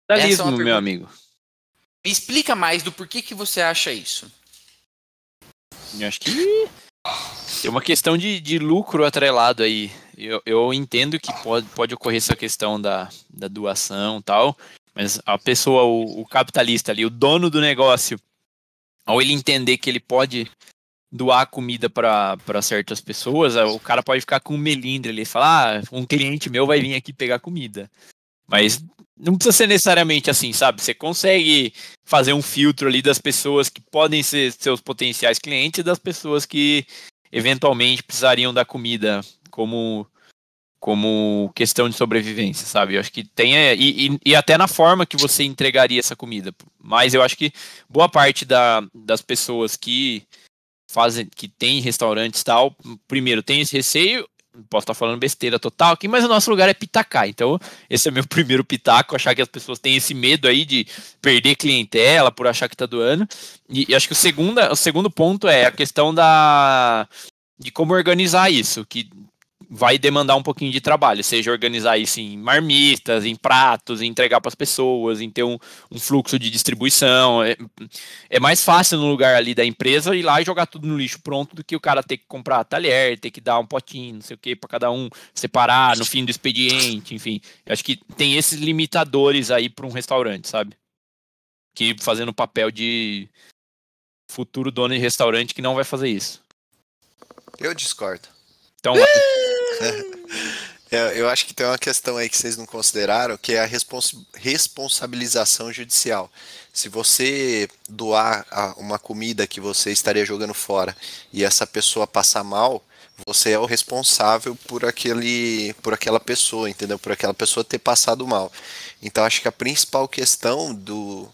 Capitalismo, é meu amigo.
Me explica mais do porquê que você acha isso.
Eu acho que tem uma questão de, de lucro atrelado aí. Eu, eu entendo que pode, pode ocorrer essa questão da, da doação tal, mas a pessoa, o, o capitalista ali, o dono do negócio, ao ele entender que ele pode doar comida para certas pessoas, o cara pode ficar com um melindre ali e falar: ah, um cliente meu vai vir aqui pegar comida. Mas não precisa ser necessariamente assim, sabe? Você consegue fazer um filtro ali das pessoas que podem ser seus potenciais clientes e das pessoas que eventualmente precisariam da comida como como questão de sobrevivência, sabe? Eu acho que tem. É, e, e, e, até na forma que você entregaria essa comida. Mas eu acho que boa parte da, das pessoas que fazem, que tem restaurantes tal, primeiro tem esse receio. Posso estar falando besteira total aqui, mas o nosso lugar é pitacar. Então, esse é meu [LAUGHS] primeiro pitaco, achar que as pessoas têm esse medo aí de perder clientela por achar que está doando. E, e acho que o segundo, o segundo ponto é a questão da de como organizar isso, que vai demandar um pouquinho de trabalho, seja organizar isso em marmitas, em pratos, em entregar para as pessoas, em ter um, um, fluxo de distribuição. É, é, mais fácil no lugar ali da empresa ir lá e jogar tudo no lixo pronto do que o cara ter que comprar talher, ter que dar um potinho, não sei o que, para cada um separar no fim do expediente, enfim. Eu acho que tem esses limitadores aí para um restaurante, sabe? Que fazendo o papel de futuro dono de restaurante que não vai fazer isso.
Eu discordo.
Então,
eu, [LAUGHS] eu acho que tem uma questão aí que vocês não consideraram, que é a respons responsabilização judicial. Se você doar uma comida que você estaria jogando fora e essa pessoa passar mal, você é o responsável por aquele por aquela pessoa, entendeu? Por aquela pessoa ter passado mal. Então acho que a principal questão do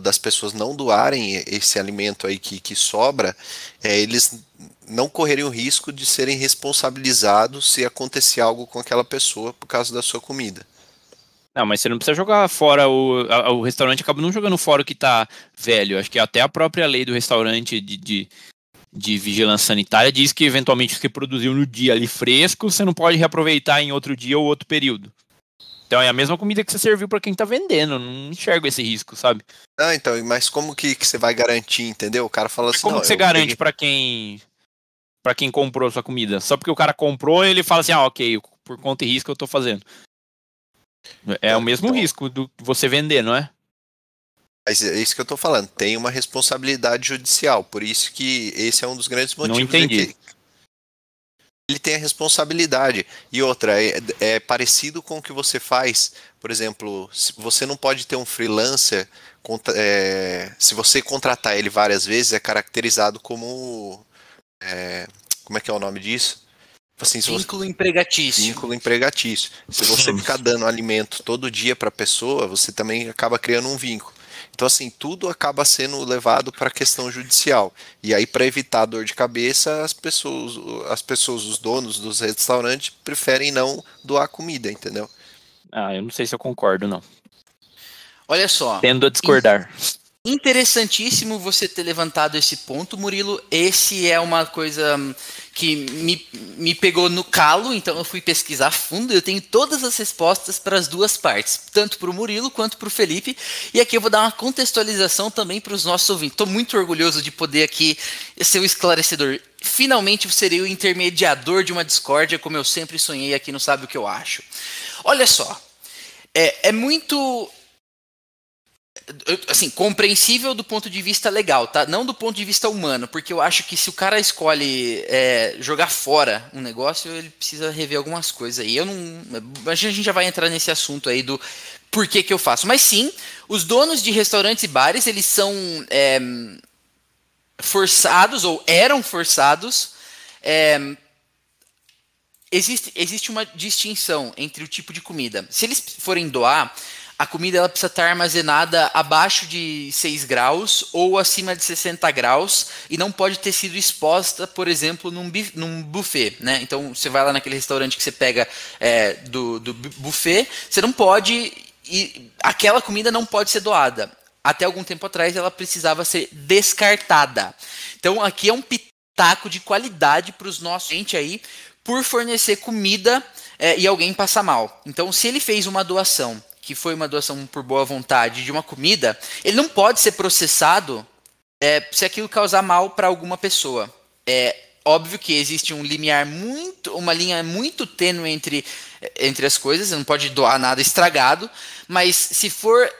das pessoas não doarem esse alimento aí que, que sobra, é, eles não correrem o risco de serem responsabilizados se acontecer algo com aquela pessoa por causa da sua comida.
Não, mas você não precisa jogar fora o. A, o restaurante acaba não jogando fora o que está velho. Acho que até a própria lei do restaurante de, de, de vigilância sanitária diz que eventualmente o que produziu no dia ali fresco, você não pode reaproveitar em outro dia ou outro período. Então é a mesma comida que você serviu para quem tá vendendo. Não enxergo esse risco, sabe?
Ah, então, mas como que, que você vai garantir, entendeu? O cara fala assim.
Como que você garante peguei... para quem para quem comprou sua comida? Só porque o cara comprou, ele fala assim: "Ah, OK, por conta e risco eu tô fazendo". É, é o mesmo então... risco do você vender, não é?
Mas é isso que eu tô falando. Tem uma responsabilidade judicial. Por isso que esse é um dos grandes motivos.
Não entendi.
Que ele tem a responsabilidade. E outra, é, é, parecido com o que você faz. Por exemplo, você não pode ter um freelancer, é, se você contratar ele várias vezes, é caracterizado como. É, como é que é o nome disso?
Assim, vínculo você, empregatício.
Vínculo empregatício. Se você ficar dando alimento todo dia para a pessoa, você também acaba criando um vínculo. Então, assim, tudo acaba sendo levado para a questão judicial. E aí, para evitar dor de cabeça, as pessoas, as pessoas, os donos dos restaurantes, preferem não doar comida, entendeu?
Ah, eu não sei se eu concordo, não.
Olha só.
Tendo a discordar.
Interessantíssimo você ter levantado esse ponto, Murilo. Esse é uma coisa que me, me pegou no calo, então eu fui pesquisar fundo. Eu tenho todas as respostas para as duas partes, tanto para o Murilo quanto para o Felipe. E aqui eu vou dar uma contextualização também para os nossos ouvintes. Estou muito orgulhoso de poder aqui ser o esclarecedor. Finalmente serei o intermediador de uma discórdia, como eu sempre sonhei aqui no Sabe o que eu acho. Olha só, é, é muito assim, compreensível do ponto de vista legal, tá? Não do ponto de vista humano, porque eu acho que se o cara escolhe é, jogar fora um negócio, ele precisa rever algumas coisas aí. Eu não. A gente já vai entrar nesse assunto aí do por que, que eu faço. Mas sim, os donos de restaurantes e bares, eles são é, forçados, ou eram forçados. É, existe, existe uma distinção entre o tipo de comida. Se eles forem doar, a comida ela precisa estar armazenada abaixo de 6 graus ou acima de 60 graus e não pode ter sido exposta, por exemplo, num, num buffet. Né? Então, você vai lá naquele restaurante que você pega é, do, do buffet, você não pode. E aquela comida não pode ser doada. Até algum tempo atrás ela precisava ser descartada. Então, aqui é um pitaco de qualidade para os nossos gente aí por fornecer comida é, e alguém passa mal. Então, se ele fez uma doação que foi uma doação por boa vontade de uma comida, ele não pode ser processado é, se aquilo causar mal para alguma pessoa. É óbvio que existe um limiar muito, uma linha muito tênue entre, entre as coisas, você não pode doar nada estragado, mas se for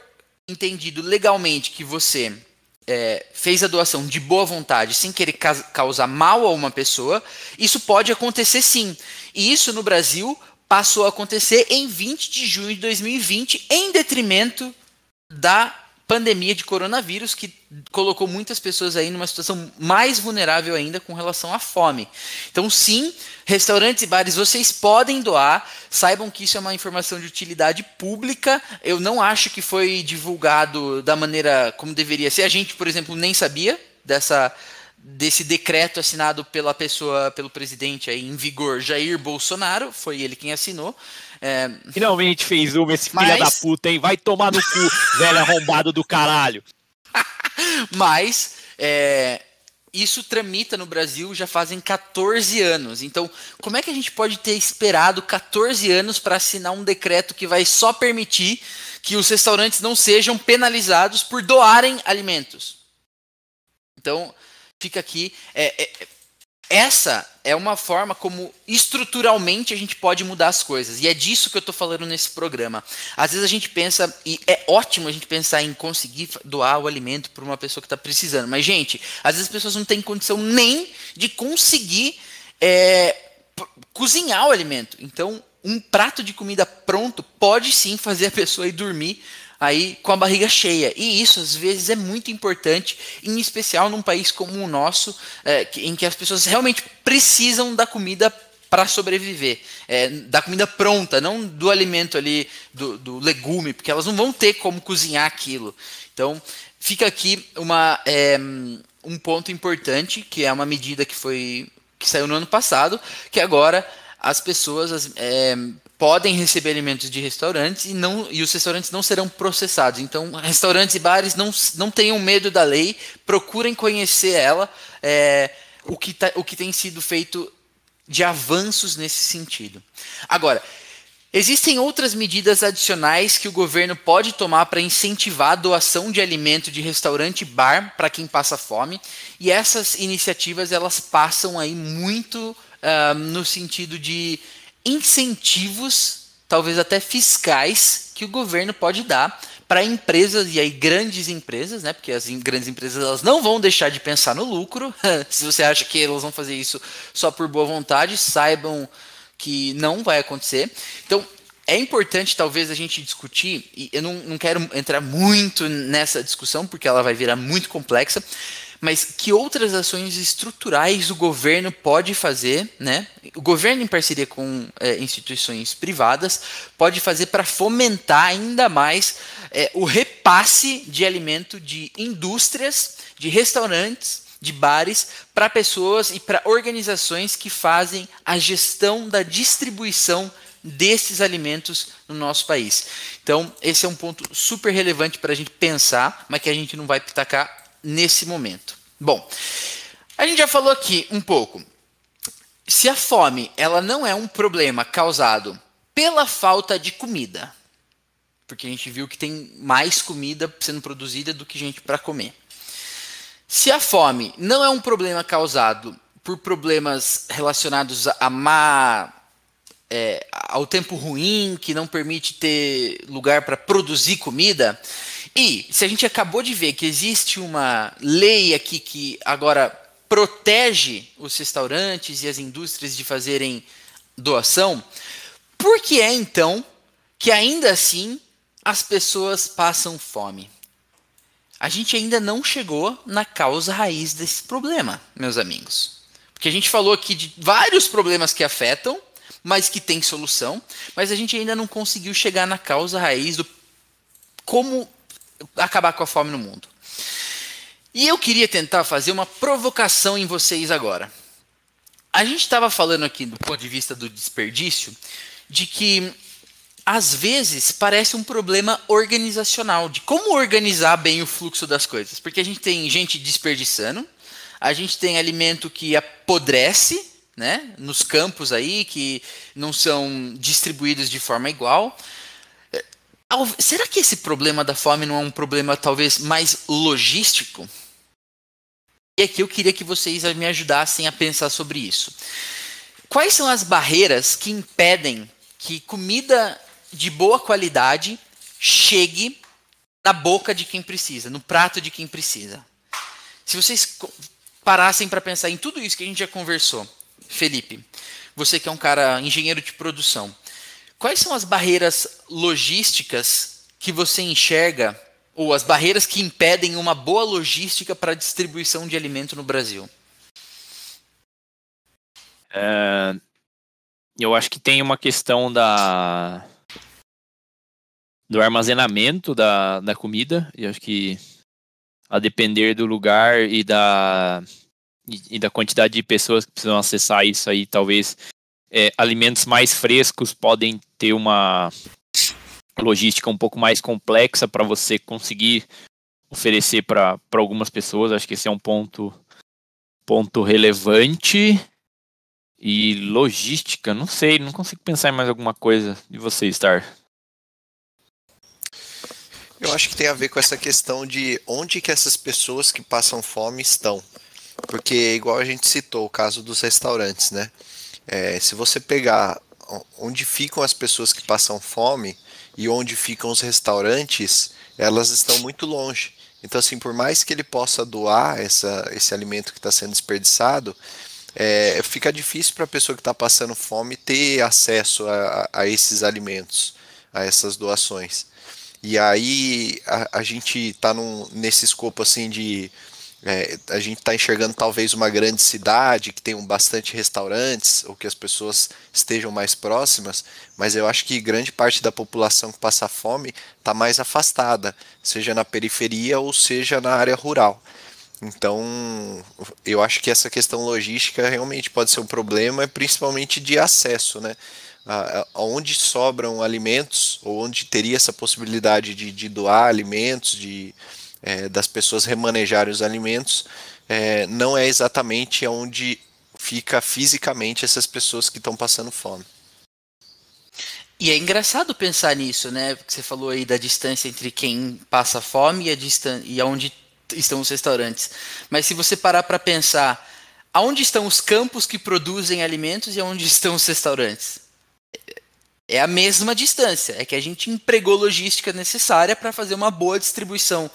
entendido legalmente que você é, fez a doação de boa vontade, sem querer causar mal a uma pessoa, isso pode acontecer sim. E isso no Brasil passou a acontecer em 20 de junho de 2020, em detrimento da pandemia de coronavírus, que colocou muitas pessoas aí numa situação mais vulnerável ainda com relação à fome. Então, sim, restaurantes e bares, vocês podem doar, saibam que isso é uma informação de utilidade pública. Eu não acho que foi divulgado da maneira como deveria ser. A gente, por exemplo, nem sabia dessa desse decreto assinado pela pessoa, pelo presidente aí em vigor, Jair Bolsonaro, foi ele quem assinou.
É... Finalmente fez uma, esse Mas... filho da puta, hein? Vai tomar no cu, [LAUGHS] velho arrombado do caralho. [LAUGHS]
Mas, é... isso tramita no Brasil já fazem 14 anos. Então, como é que a gente pode ter esperado 14 anos para assinar um decreto que vai só permitir que os restaurantes não sejam penalizados por doarem alimentos? Então, fica aqui. É, é, essa é uma forma como estruturalmente a gente pode mudar as coisas. E é disso que eu estou falando nesse programa. Às vezes a gente pensa, e é ótimo a gente pensar em conseguir doar o alimento para uma pessoa que está precisando. Mas, gente, às vezes as pessoas não têm condição nem de conseguir é, cozinhar o alimento. Então, um prato de comida pronto pode sim fazer a pessoa ir dormir aí com a barriga cheia. E isso às vezes é muito importante, em especial num país como o nosso, é, em que as pessoas realmente precisam da comida para sobreviver, é, da comida pronta, não do alimento ali, do, do, legume, porque elas não vão ter como cozinhar aquilo. Então, fica aqui uma, é, um ponto importante, que é uma medida que foi que saiu no ano passado, que agora as pessoas é, podem receber alimentos de restaurantes e, não, e os restaurantes não serão processados. Então, restaurantes e bares não, não tenham medo da lei, procurem conhecer ela, é, o, que tá, o que tem sido feito de avanços nesse sentido. Agora, existem outras medidas adicionais que o governo pode tomar para incentivar a doação de alimento de restaurante e bar para quem passa fome, e essas iniciativas elas passam aí muito uh, no sentido de incentivos, talvez até fiscais, que o governo pode dar para empresas e aí grandes empresas, né? Porque as grandes empresas elas não vão deixar de pensar no lucro. [LAUGHS] Se você acha que elas vão fazer isso só por boa vontade, saibam que não vai acontecer. Então é importante talvez a gente discutir, e eu não, não quero entrar muito nessa discussão porque ela vai virar muito complexa, mas que outras ações estruturais o governo pode fazer, né? O governo em parceria com é, instituições privadas pode fazer para fomentar ainda mais é, o repasse de alimento de indústrias, de restaurantes, de bares para pessoas e para organizações que fazem a gestão da distribuição desses alimentos no nosso país. Então, esse é um ponto super relevante para a gente pensar, mas que a gente não vai pitacar nesse momento. Bom, a gente já falou aqui um pouco. Se a fome ela não é um problema causado pela falta de comida, porque a gente viu que tem mais comida sendo produzida do que gente para comer. Se a fome não é um problema causado por problemas relacionados a má é, ao tempo ruim que não permite ter lugar para produzir comida, e se a gente acabou de ver que existe uma lei aqui que agora protege os restaurantes e as indústrias de fazerem doação, por que é então que ainda assim as pessoas passam fome? A gente ainda não chegou na causa raiz desse problema, meus amigos. Porque a gente falou aqui de vários problemas que afetam, mas que tem solução, mas a gente ainda não conseguiu chegar na causa raiz do como acabar com a fome no mundo. E eu queria tentar fazer uma provocação em vocês agora. A gente estava falando aqui do ponto de vista do desperdício, de que às vezes parece um problema organizacional, de como organizar bem o fluxo das coisas. Porque a gente tem gente desperdiçando, a gente tem alimento que apodrece, né, nos campos aí, que não são distribuídos de forma igual. Será que esse problema da fome não é um problema talvez mais logístico? E aqui eu queria que vocês me ajudassem a pensar sobre isso. Quais são as barreiras que impedem que comida de boa qualidade chegue na boca de quem precisa, no prato de quem precisa? Se vocês parassem para pensar em tudo isso que a gente já conversou, Felipe, você que é um cara engenheiro de produção, Quais são as barreiras logísticas que você enxerga, ou as barreiras que impedem uma boa logística para a distribuição de alimento no Brasil?
É, eu acho que tem uma questão da do armazenamento da, da comida. Eu acho que a depender do lugar e da e, e da quantidade de pessoas que precisam acessar isso aí, talvez é, alimentos mais frescos podem ter uma logística um pouco mais complexa para você conseguir oferecer para algumas pessoas. Acho que esse é um ponto ponto relevante e logística. Não sei, não consigo pensar em mais alguma coisa de você, Star.
Eu acho que tem a ver com essa questão de onde que essas pessoas que passam fome estão. Porque, igual a gente citou, o caso dos restaurantes, né? É, se você pegar onde ficam as pessoas que passam fome e onde ficam os restaurantes, elas estão muito longe. Então, assim, por mais que ele possa doar essa, esse alimento que está sendo desperdiçado, é, fica difícil para a pessoa que está passando fome ter acesso a, a, esses alimentos, a essas doações. E aí a, a gente está nesse escopo assim de é, a gente está enxergando talvez uma grande cidade que tenham bastante restaurantes ou que as pessoas estejam mais próximas, mas eu acho que grande parte da população que passa fome está mais afastada, seja na periferia ou seja na área rural. Então, eu acho que essa questão logística realmente pode ser um problema, principalmente de acesso, né? Onde sobram alimentos, ou onde teria essa possibilidade de, de doar alimentos, de, é, das pessoas remanejarem os alimentos, é, não é exatamente onde fica fisicamente essas pessoas que estão passando fome.
E é engraçado pensar nisso, né? Você falou aí da distância entre quem passa fome e, a e onde estão os restaurantes. Mas se você parar para pensar, aonde estão os campos que produzem alimentos e aonde [LAUGHS] estão os restaurantes? É a mesma distância, é que a gente empregou logística necessária para fazer uma boa distribuição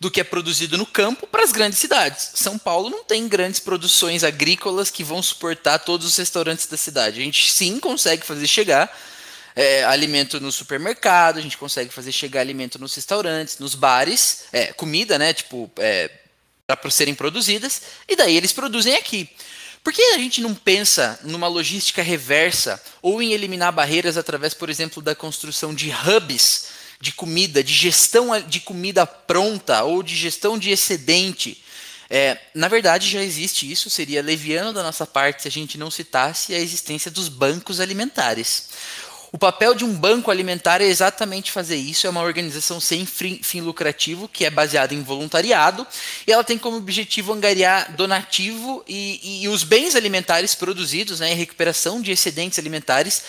do que é produzido no campo para as grandes cidades. São Paulo não tem grandes produções agrícolas que vão suportar todos os restaurantes da cidade. A gente sim consegue fazer chegar é, alimento no supermercado, a gente consegue fazer chegar alimento nos restaurantes, nos bares, é, comida, né? Tipo, é, para serem produzidas, e daí eles produzem aqui. Por que a gente não pensa numa logística reversa ou em eliminar barreiras através, por exemplo, da construção de hubs de comida, de gestão de comida pronta ou de gestão de excedente. É, na verdade, já existe isso, seria leviano da nossa parte se a gente não citasse a existência dos bancos alimentares. O papel de um banco alimentar é exatamente fazer isso. É uma organização sem fim lucrativo, que é baseada em voluntariado, e ela tem como objetivo angariar donativo e, e os bens alimentares produzidos, né, recuperação de excedentes alimentares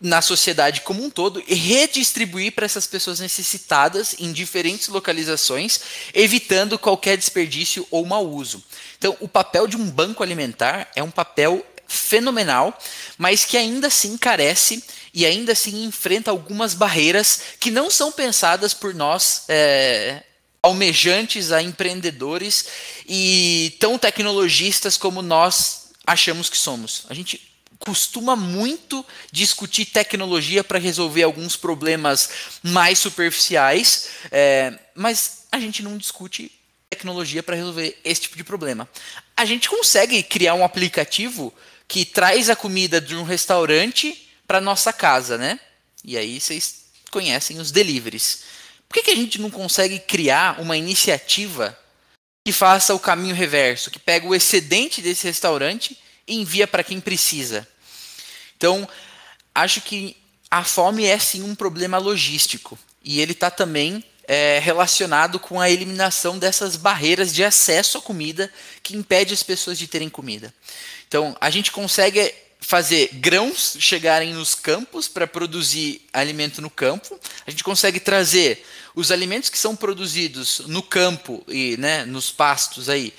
na sociedade como um todo e redistribuir para essas pessoas necessitadas em diferentes localizações, evitando qualquer desperdício ou mau uso. Então, o papel de um banco alimentar é um papel fenomenal, mas que ainda assim carece e ainda assim enfrenta algumas barreiras que não são pensadas por nós. É, almejantes a empreendedores e tão tecnologistas como nós achamos que somos. A gente costuma muito discutir tecnologia para resolver alguns problemas mais superficiais, é, mas a gente não discute tecnologia para resolver esse tipo de problema. A gente consegue criar um aplicativo que traz a comida de um restaurante para nossa casa, né? E aí vocês conhecem os deliveries. Por que, que a gente não consegue criar uma iniciativa que faça o caminho reverso, que pega o excedente desse restaurante envia para quem precisa. Então, acho que a fome é sim um problema logístico e ele está também é, relacionado com a eliminação dessas barreiras de acesso à comida que impede as pessoas de terem comida. Então, a gente consegue fazer grãos chegarem nos campos para produzir alimento no campo. A gente consegue trazer os alimentos que são produzidos no campo e né, nos pastos aí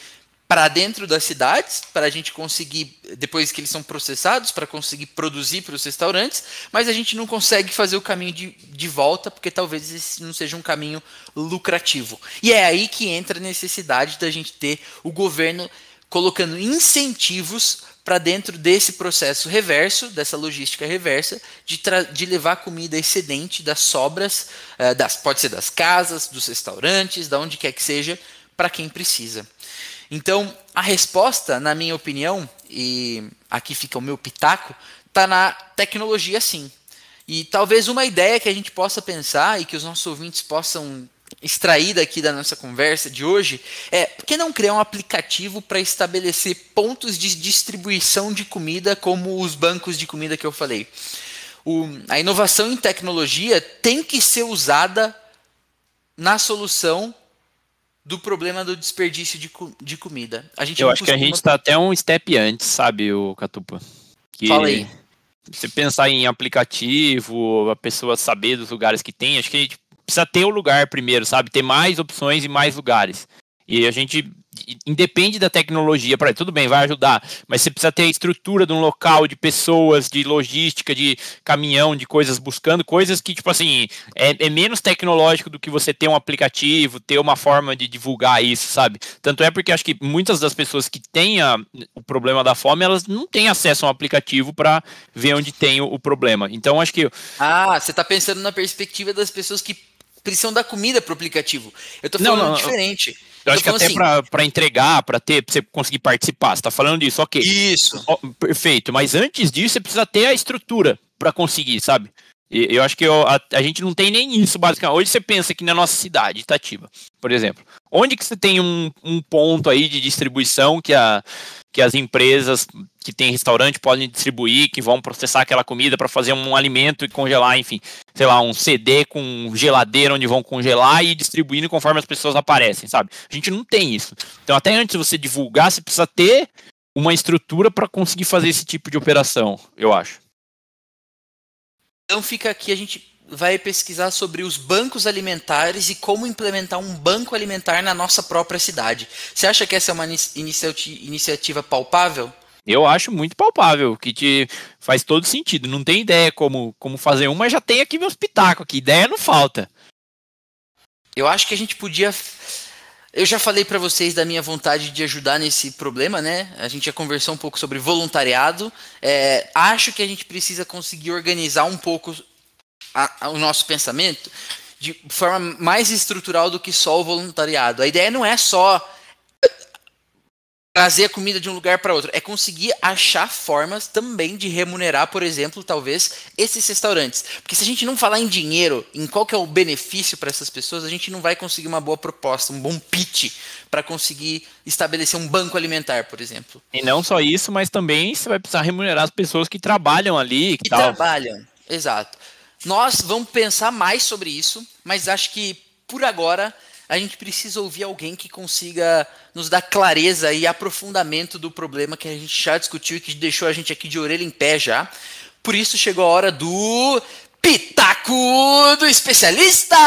para dentro das cidades, para a gente conseguir, depois que eles são processados, para conseguir produzir para os restaurantes, mas a gente não consegue fazer o caminho de, de volta, porque talvez esse não seja um caminho lucrativo. E é aí que entra a necessidade da gente ter o governo colocando incentivos para dentro desse processo reverso, dessa logística reversa, de, de levar comida excedente das sobras, uh, das, pode ser das casas, dos restaurantes, da onde quer que seja, para quem precisa. Então, a resposta, na minha opinião, e aqui fica o meu pitaco, está na tecnologia sim. E talvez uma ideia que a gente possa pensar e que os nossos ouvintes possam extrair daqui da nossa conversa de hoje é por que não criar um aplicativo para estabelecer pontos de distribuição de comida como os bancos de comida que eu falei? O, a inovação em tecnologia tem que ser usada na solução do problema do desperdício de, de comida.
A gente Eu acho que a gente está até um step antes, sabe, o Catupa?
Que Fala aí.
Você pensar em aplicativo, a pessoa saber dos lugares que tem, acho que a gente precisa ter o lugar primeiro, sabe? Ter mais opções e mais lugares. E a gente independe da tecnologia para tudo bem, vai ajudar, mas você precisa ter a estrutura de um local, de pessoas, de logística, de caminhão, de coisas buscando coisas que tipo assim é, é, menos tecnológico do que você ter um aplicativo, ter uma forma de divulgar isso, sabe? Tanto é porque acho que muitas das pessoas que têm a, o problema da fome, elas não têm acesso a um aplicativo para ver onde tem o, o, problema. Então acho que
ah, você está pensando na perspectiva das pessoas que precisam da comida para o aplicativo. Eu estou falando não, não, diferente.
Eu acho que até assim, para entregar, para ter, pra você conseguir participar, você tá falando disso, ok.
Isso.
perfeito. Mas antes disso, você precisa ter a estrutura para conseguir, sabe? E, eu acho que eu, a, a, gente não tem nem isso, basicamente. Hoje você pensa aqui na nossa cidade, Itativa, por exemplo. Onde que você tem um, um ponto aí de distribuição que, a, que as empresas que têm restaurante podem distribuir, que vão processar aquela comida para fazer um alimento e congelar, enfim, sei lá, um CD com geladeira onde vão congelar e distribuindo conforme as pessoas aparecem, sabe? A gente não tem isso. Então, até antes de você divulgar, você precisa ter uma estrutura para conseguir fazer esse tipo de operação, eu acho.
Então fica aqui, a gente vai pesquisar sobre os bancos alimentares e como implementar um banco alimentar na nossa própria cidade. Você acha que essa é uma iniciativa palpável?
Eu acho muito palpável, que te faz todo sentido. Não tem ideia como, como fazer uma, mas já tem aqui meus pitacos aqui. Ideia não falta.
Eu acho que a gente podia. Eu já falei para vocês da minha vontade de ajudar nesse problema, né? A gente já conversou um pouco sobre voluntariado. É, acho que a gente precisa conseguir organizar um pouco a, a, o nosso pensamento de forma mais estrutural do que só o voluntariado. A ideia não é só trazer a comida de um lugar para outro. É conseguir achar formas também de remunerar, por exemplo, talvez esses restaurantes. Porque se a gente não falar em dinheiro, em qual que é o benefício para essas pessoas, a gente não vai conseguir uma boa proposta, um bom pitch para conseguir estabelecer um banco alimentar, por exemplo.
E não só isso, mas também você vai precisar remunerar as pessoas que trabalham ali, que,
que trabalham. Exato. Nós vamos pensar mais sobre isso, mas acho que por agora a gente precisa ouvir alguém que consiga nos dar clareza e aprofundamento do problema que a gente já discutiu e que deixou a gente aqui de orelha em pé já. Por isso chegou a hora do Pitaco do Especialista!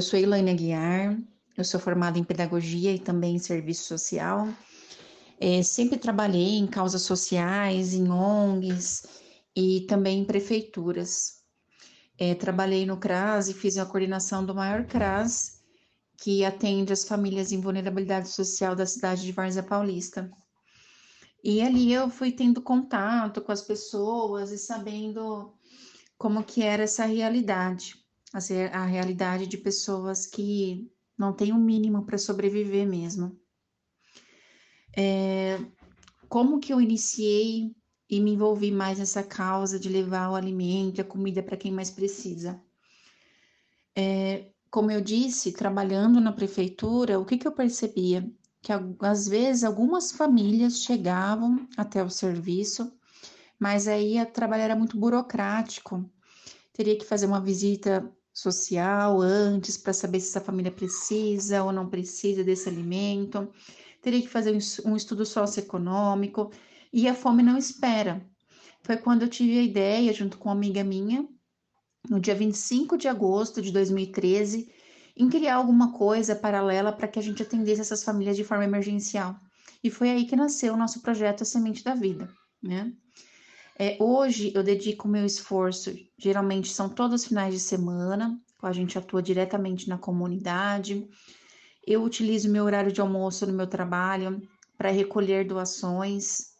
Eu sou Elaine Aguiar, eu sou formada em pedagogia e também em serviço social. É, sempre trabalhei em causas sociais, em ONGs e também em prefeituras. É, trabalhei no CRAS e fiz a coordenação do maior CRAS, que atende as famílias em vulnerabilidade social da cidade de Várzea Paulista. E ali eu fui tendo contato com as pessoas e sabendo como que era essa realidade a realidade de pessoas que não têm o um mínimo para sobreviver mesmo. É, como que eu iniciei e me envolvi mais nessa causa de levar o alimento a comida para quem mais precisa? É, como eu disse, trabalhando na prefeitura, o que, que eu percebia? Que às vezes algumas famílias chegavam até o serviço, mas aí o trabalho era muito burocrático. Teria que fazer uma visita social antes para saber se essa família precisa ou não precisa desse alimento. Teria que fazer um estudo socioeconômico e a fome não espera. Foi quando eu tive a ideia, junto com uma amiga minha, no dia 25 de agosto de 2013, em criar alguma coisa paralela para que a gente atendesse essas famílias de forma emergencial. E foi aí que nasceu o nosso projeto A Semente da Vida, né? É, hoje eu dedico meu esforço, geralmente são todos os finais de semana, a gente atua diretamente na comunidade. Eu utilizo meu horário de almoço no meu trabalho para recolher doações.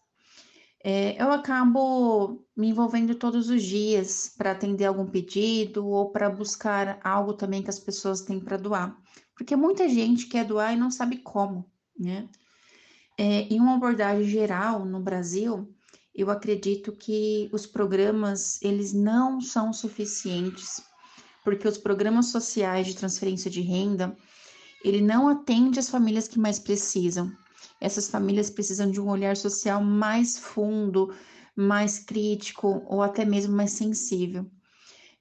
É, eu acabo me envolvendo todos os dias para atender algum pedido ou para buscar algo também que as pessoas têm para doar, porque muita gente quer doar e não sabe como, né? É, em uma abordagem geral no Brasil, eu acredito que os programas eles não são suficientes, porque os programas sociais de transferência de renda, ele não atende as famílias que mais precisam. Essas famílias precisam de um olhar social mais fundo, mais crítico ou até mesmo mais sensível.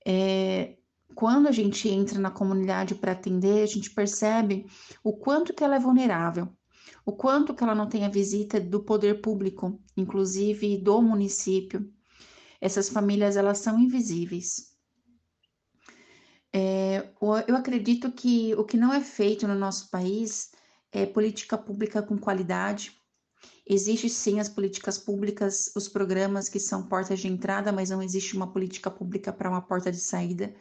É, quando a gente entra na comunidade para atender, a gente percebe o quanto que ela é vulnerável o quanto que ela não tem a visita do poder público, inclusive do município. Essas famílias elas são invisíveis. É, eu acredito que o que não é feito no nosso país é política pública com qualidade. Existe sim as políticas públicas, os programas que são portas de entrada, mas não existe uma política pública para uma porta de saída,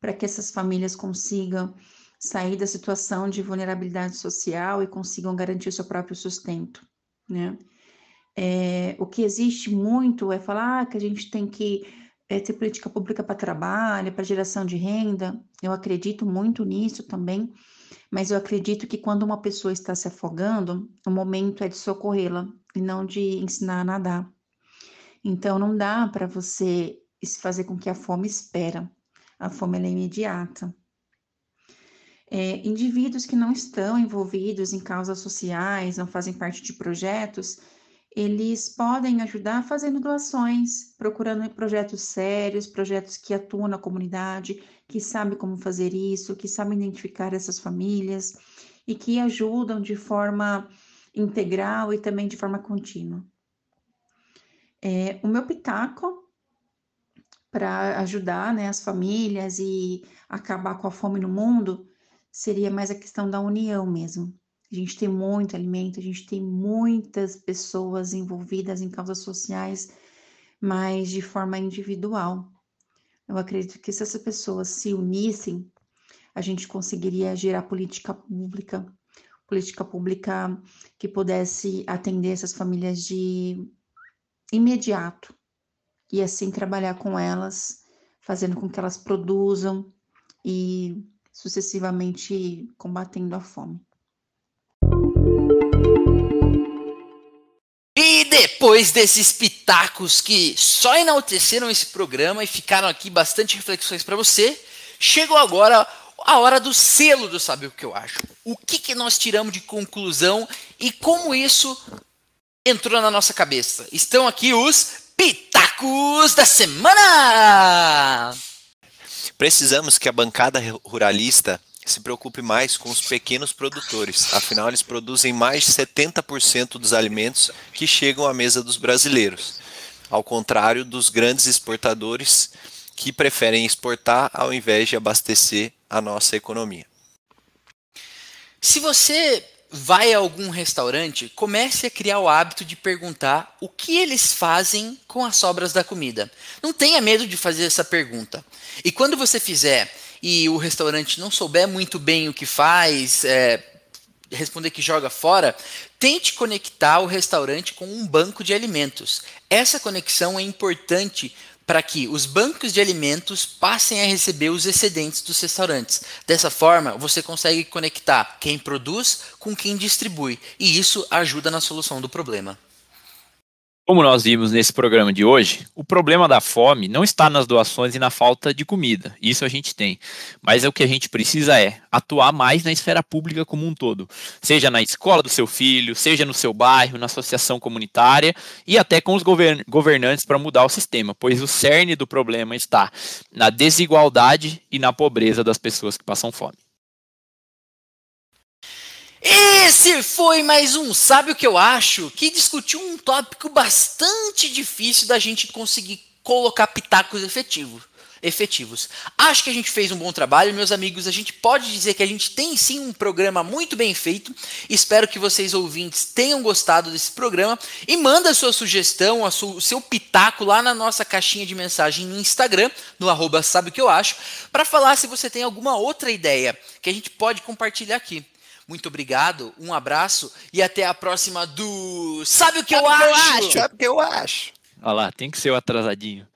para que essas famílias consigam sair da situação de vulnerabilidade social e consigam garantir o seu próprio sustento, né? É, o que existe muito é falar ah, que a gente tem que é, ter política pública para trabalho, para geração de renda. Eu acredito muito nisso também, mas eu acredito que quando uma pessoa está se afogando, o momento é de socorrê-la e não de ensinar a nadar. Então, não dá para você fazer com que a fome espera. A fome é imediata. É, indivíduos que não estão envolvidos em causas sociais, não fazem parte de projetos, eles podem ajudar fazendo doações, procurando projetos sérios, projetos que atuam na comunidade, que sabem como fazer isso, que sabem identificar essas famílias e que ajudam de forma integral e também de forma contínua. É, o meu pitaco para ajudar né, as famílias e acabar com a fome no mundo seria mais a questão da união mesmo. A gente tem muito alimento, a gente tem muitas pessoas envolvidas em causas sociais, mas de forma individual. Eu acredito que se essas pessoas se unissem, a gente conseguiria gerar política pública, política pública que pudesse atender essas famílias de imediato e assim trabalhar com elas, fazendo com que elas produzam e sucessivamente combatendo a fome.
E depois desses pitacos que só enalteceram esse programa e ficaram aqui bastante reflexões para você, chegou agora a hora do selo do Sabe o que eu acho. O que, que nós tiramos de conclusão e como isso entrou na nossa cabeça. Estão aqui os pitacos da semana!
Precisamos que a bancada ruralista se preocupe mais com os pequenos produtores, afinal, eles produzem mais de 70% dos alimentos que chegam à mesa dos brasileiros, ao contrário dos grandes exportadores que preferem exportar ao invés de abastecer a nossa economia.
Se você vai a algum restaurante, comece a criar o hábito de perguntar o que eles fazem com as sobras da comida. Não tenha medo de fazer essa pergunta. E quando você fizer e o restaurante não souber muito bem o que faz, é, responder que joga fora, tente conectar o restaurante com um banco de alimentos. Essa conexão é importante para que os bancos de alimentos passem a receber os excedentes dos restaurantes. Dessa forma, você consegue conectar quem produz com quem distribui, e isso ajuda na solução do problema.
Como nós vimos nesse programa de hoje, o problema da fome não está nas doações e na falta de comida. Isso a gente tem. Mas é o que a gente precisa é atuar mais na esfera pública como um todo. Seja na escola do seu filho, seja no seu bairro, na associação comunitária e até com os govern governantes para mudar o sistema, pois o cerne do problema está na desigualdade e na pobreza das pessoas que passam fome.
Esse foi mais um Sabe o que eu acho? Que discutiu um tópico bastante difícil da gente conseguir colocar pitacos efetivos. Efetivos. Acho que a gente fez um bom trabalho, meus amigos. A gente pode dizer que a gente tem sim um programa muito bem feito. Espero que vocês ouvintes tenham gostado desse programa e manda a sua sugestão, a sua, o seu pitaco lá na nossa caixinha de mensagem no Instagram, no arroba sabe o que eu acho, para falar se você tem alguma outra ideia que a gente pode compartilhar aqui. Muito obrigado, um abraço e até a próxima do Sabe o que, Sabe eu, que acho? eu acho?
Sabe o que eu acho?
Olha lá, tem que ser o atrasadinho.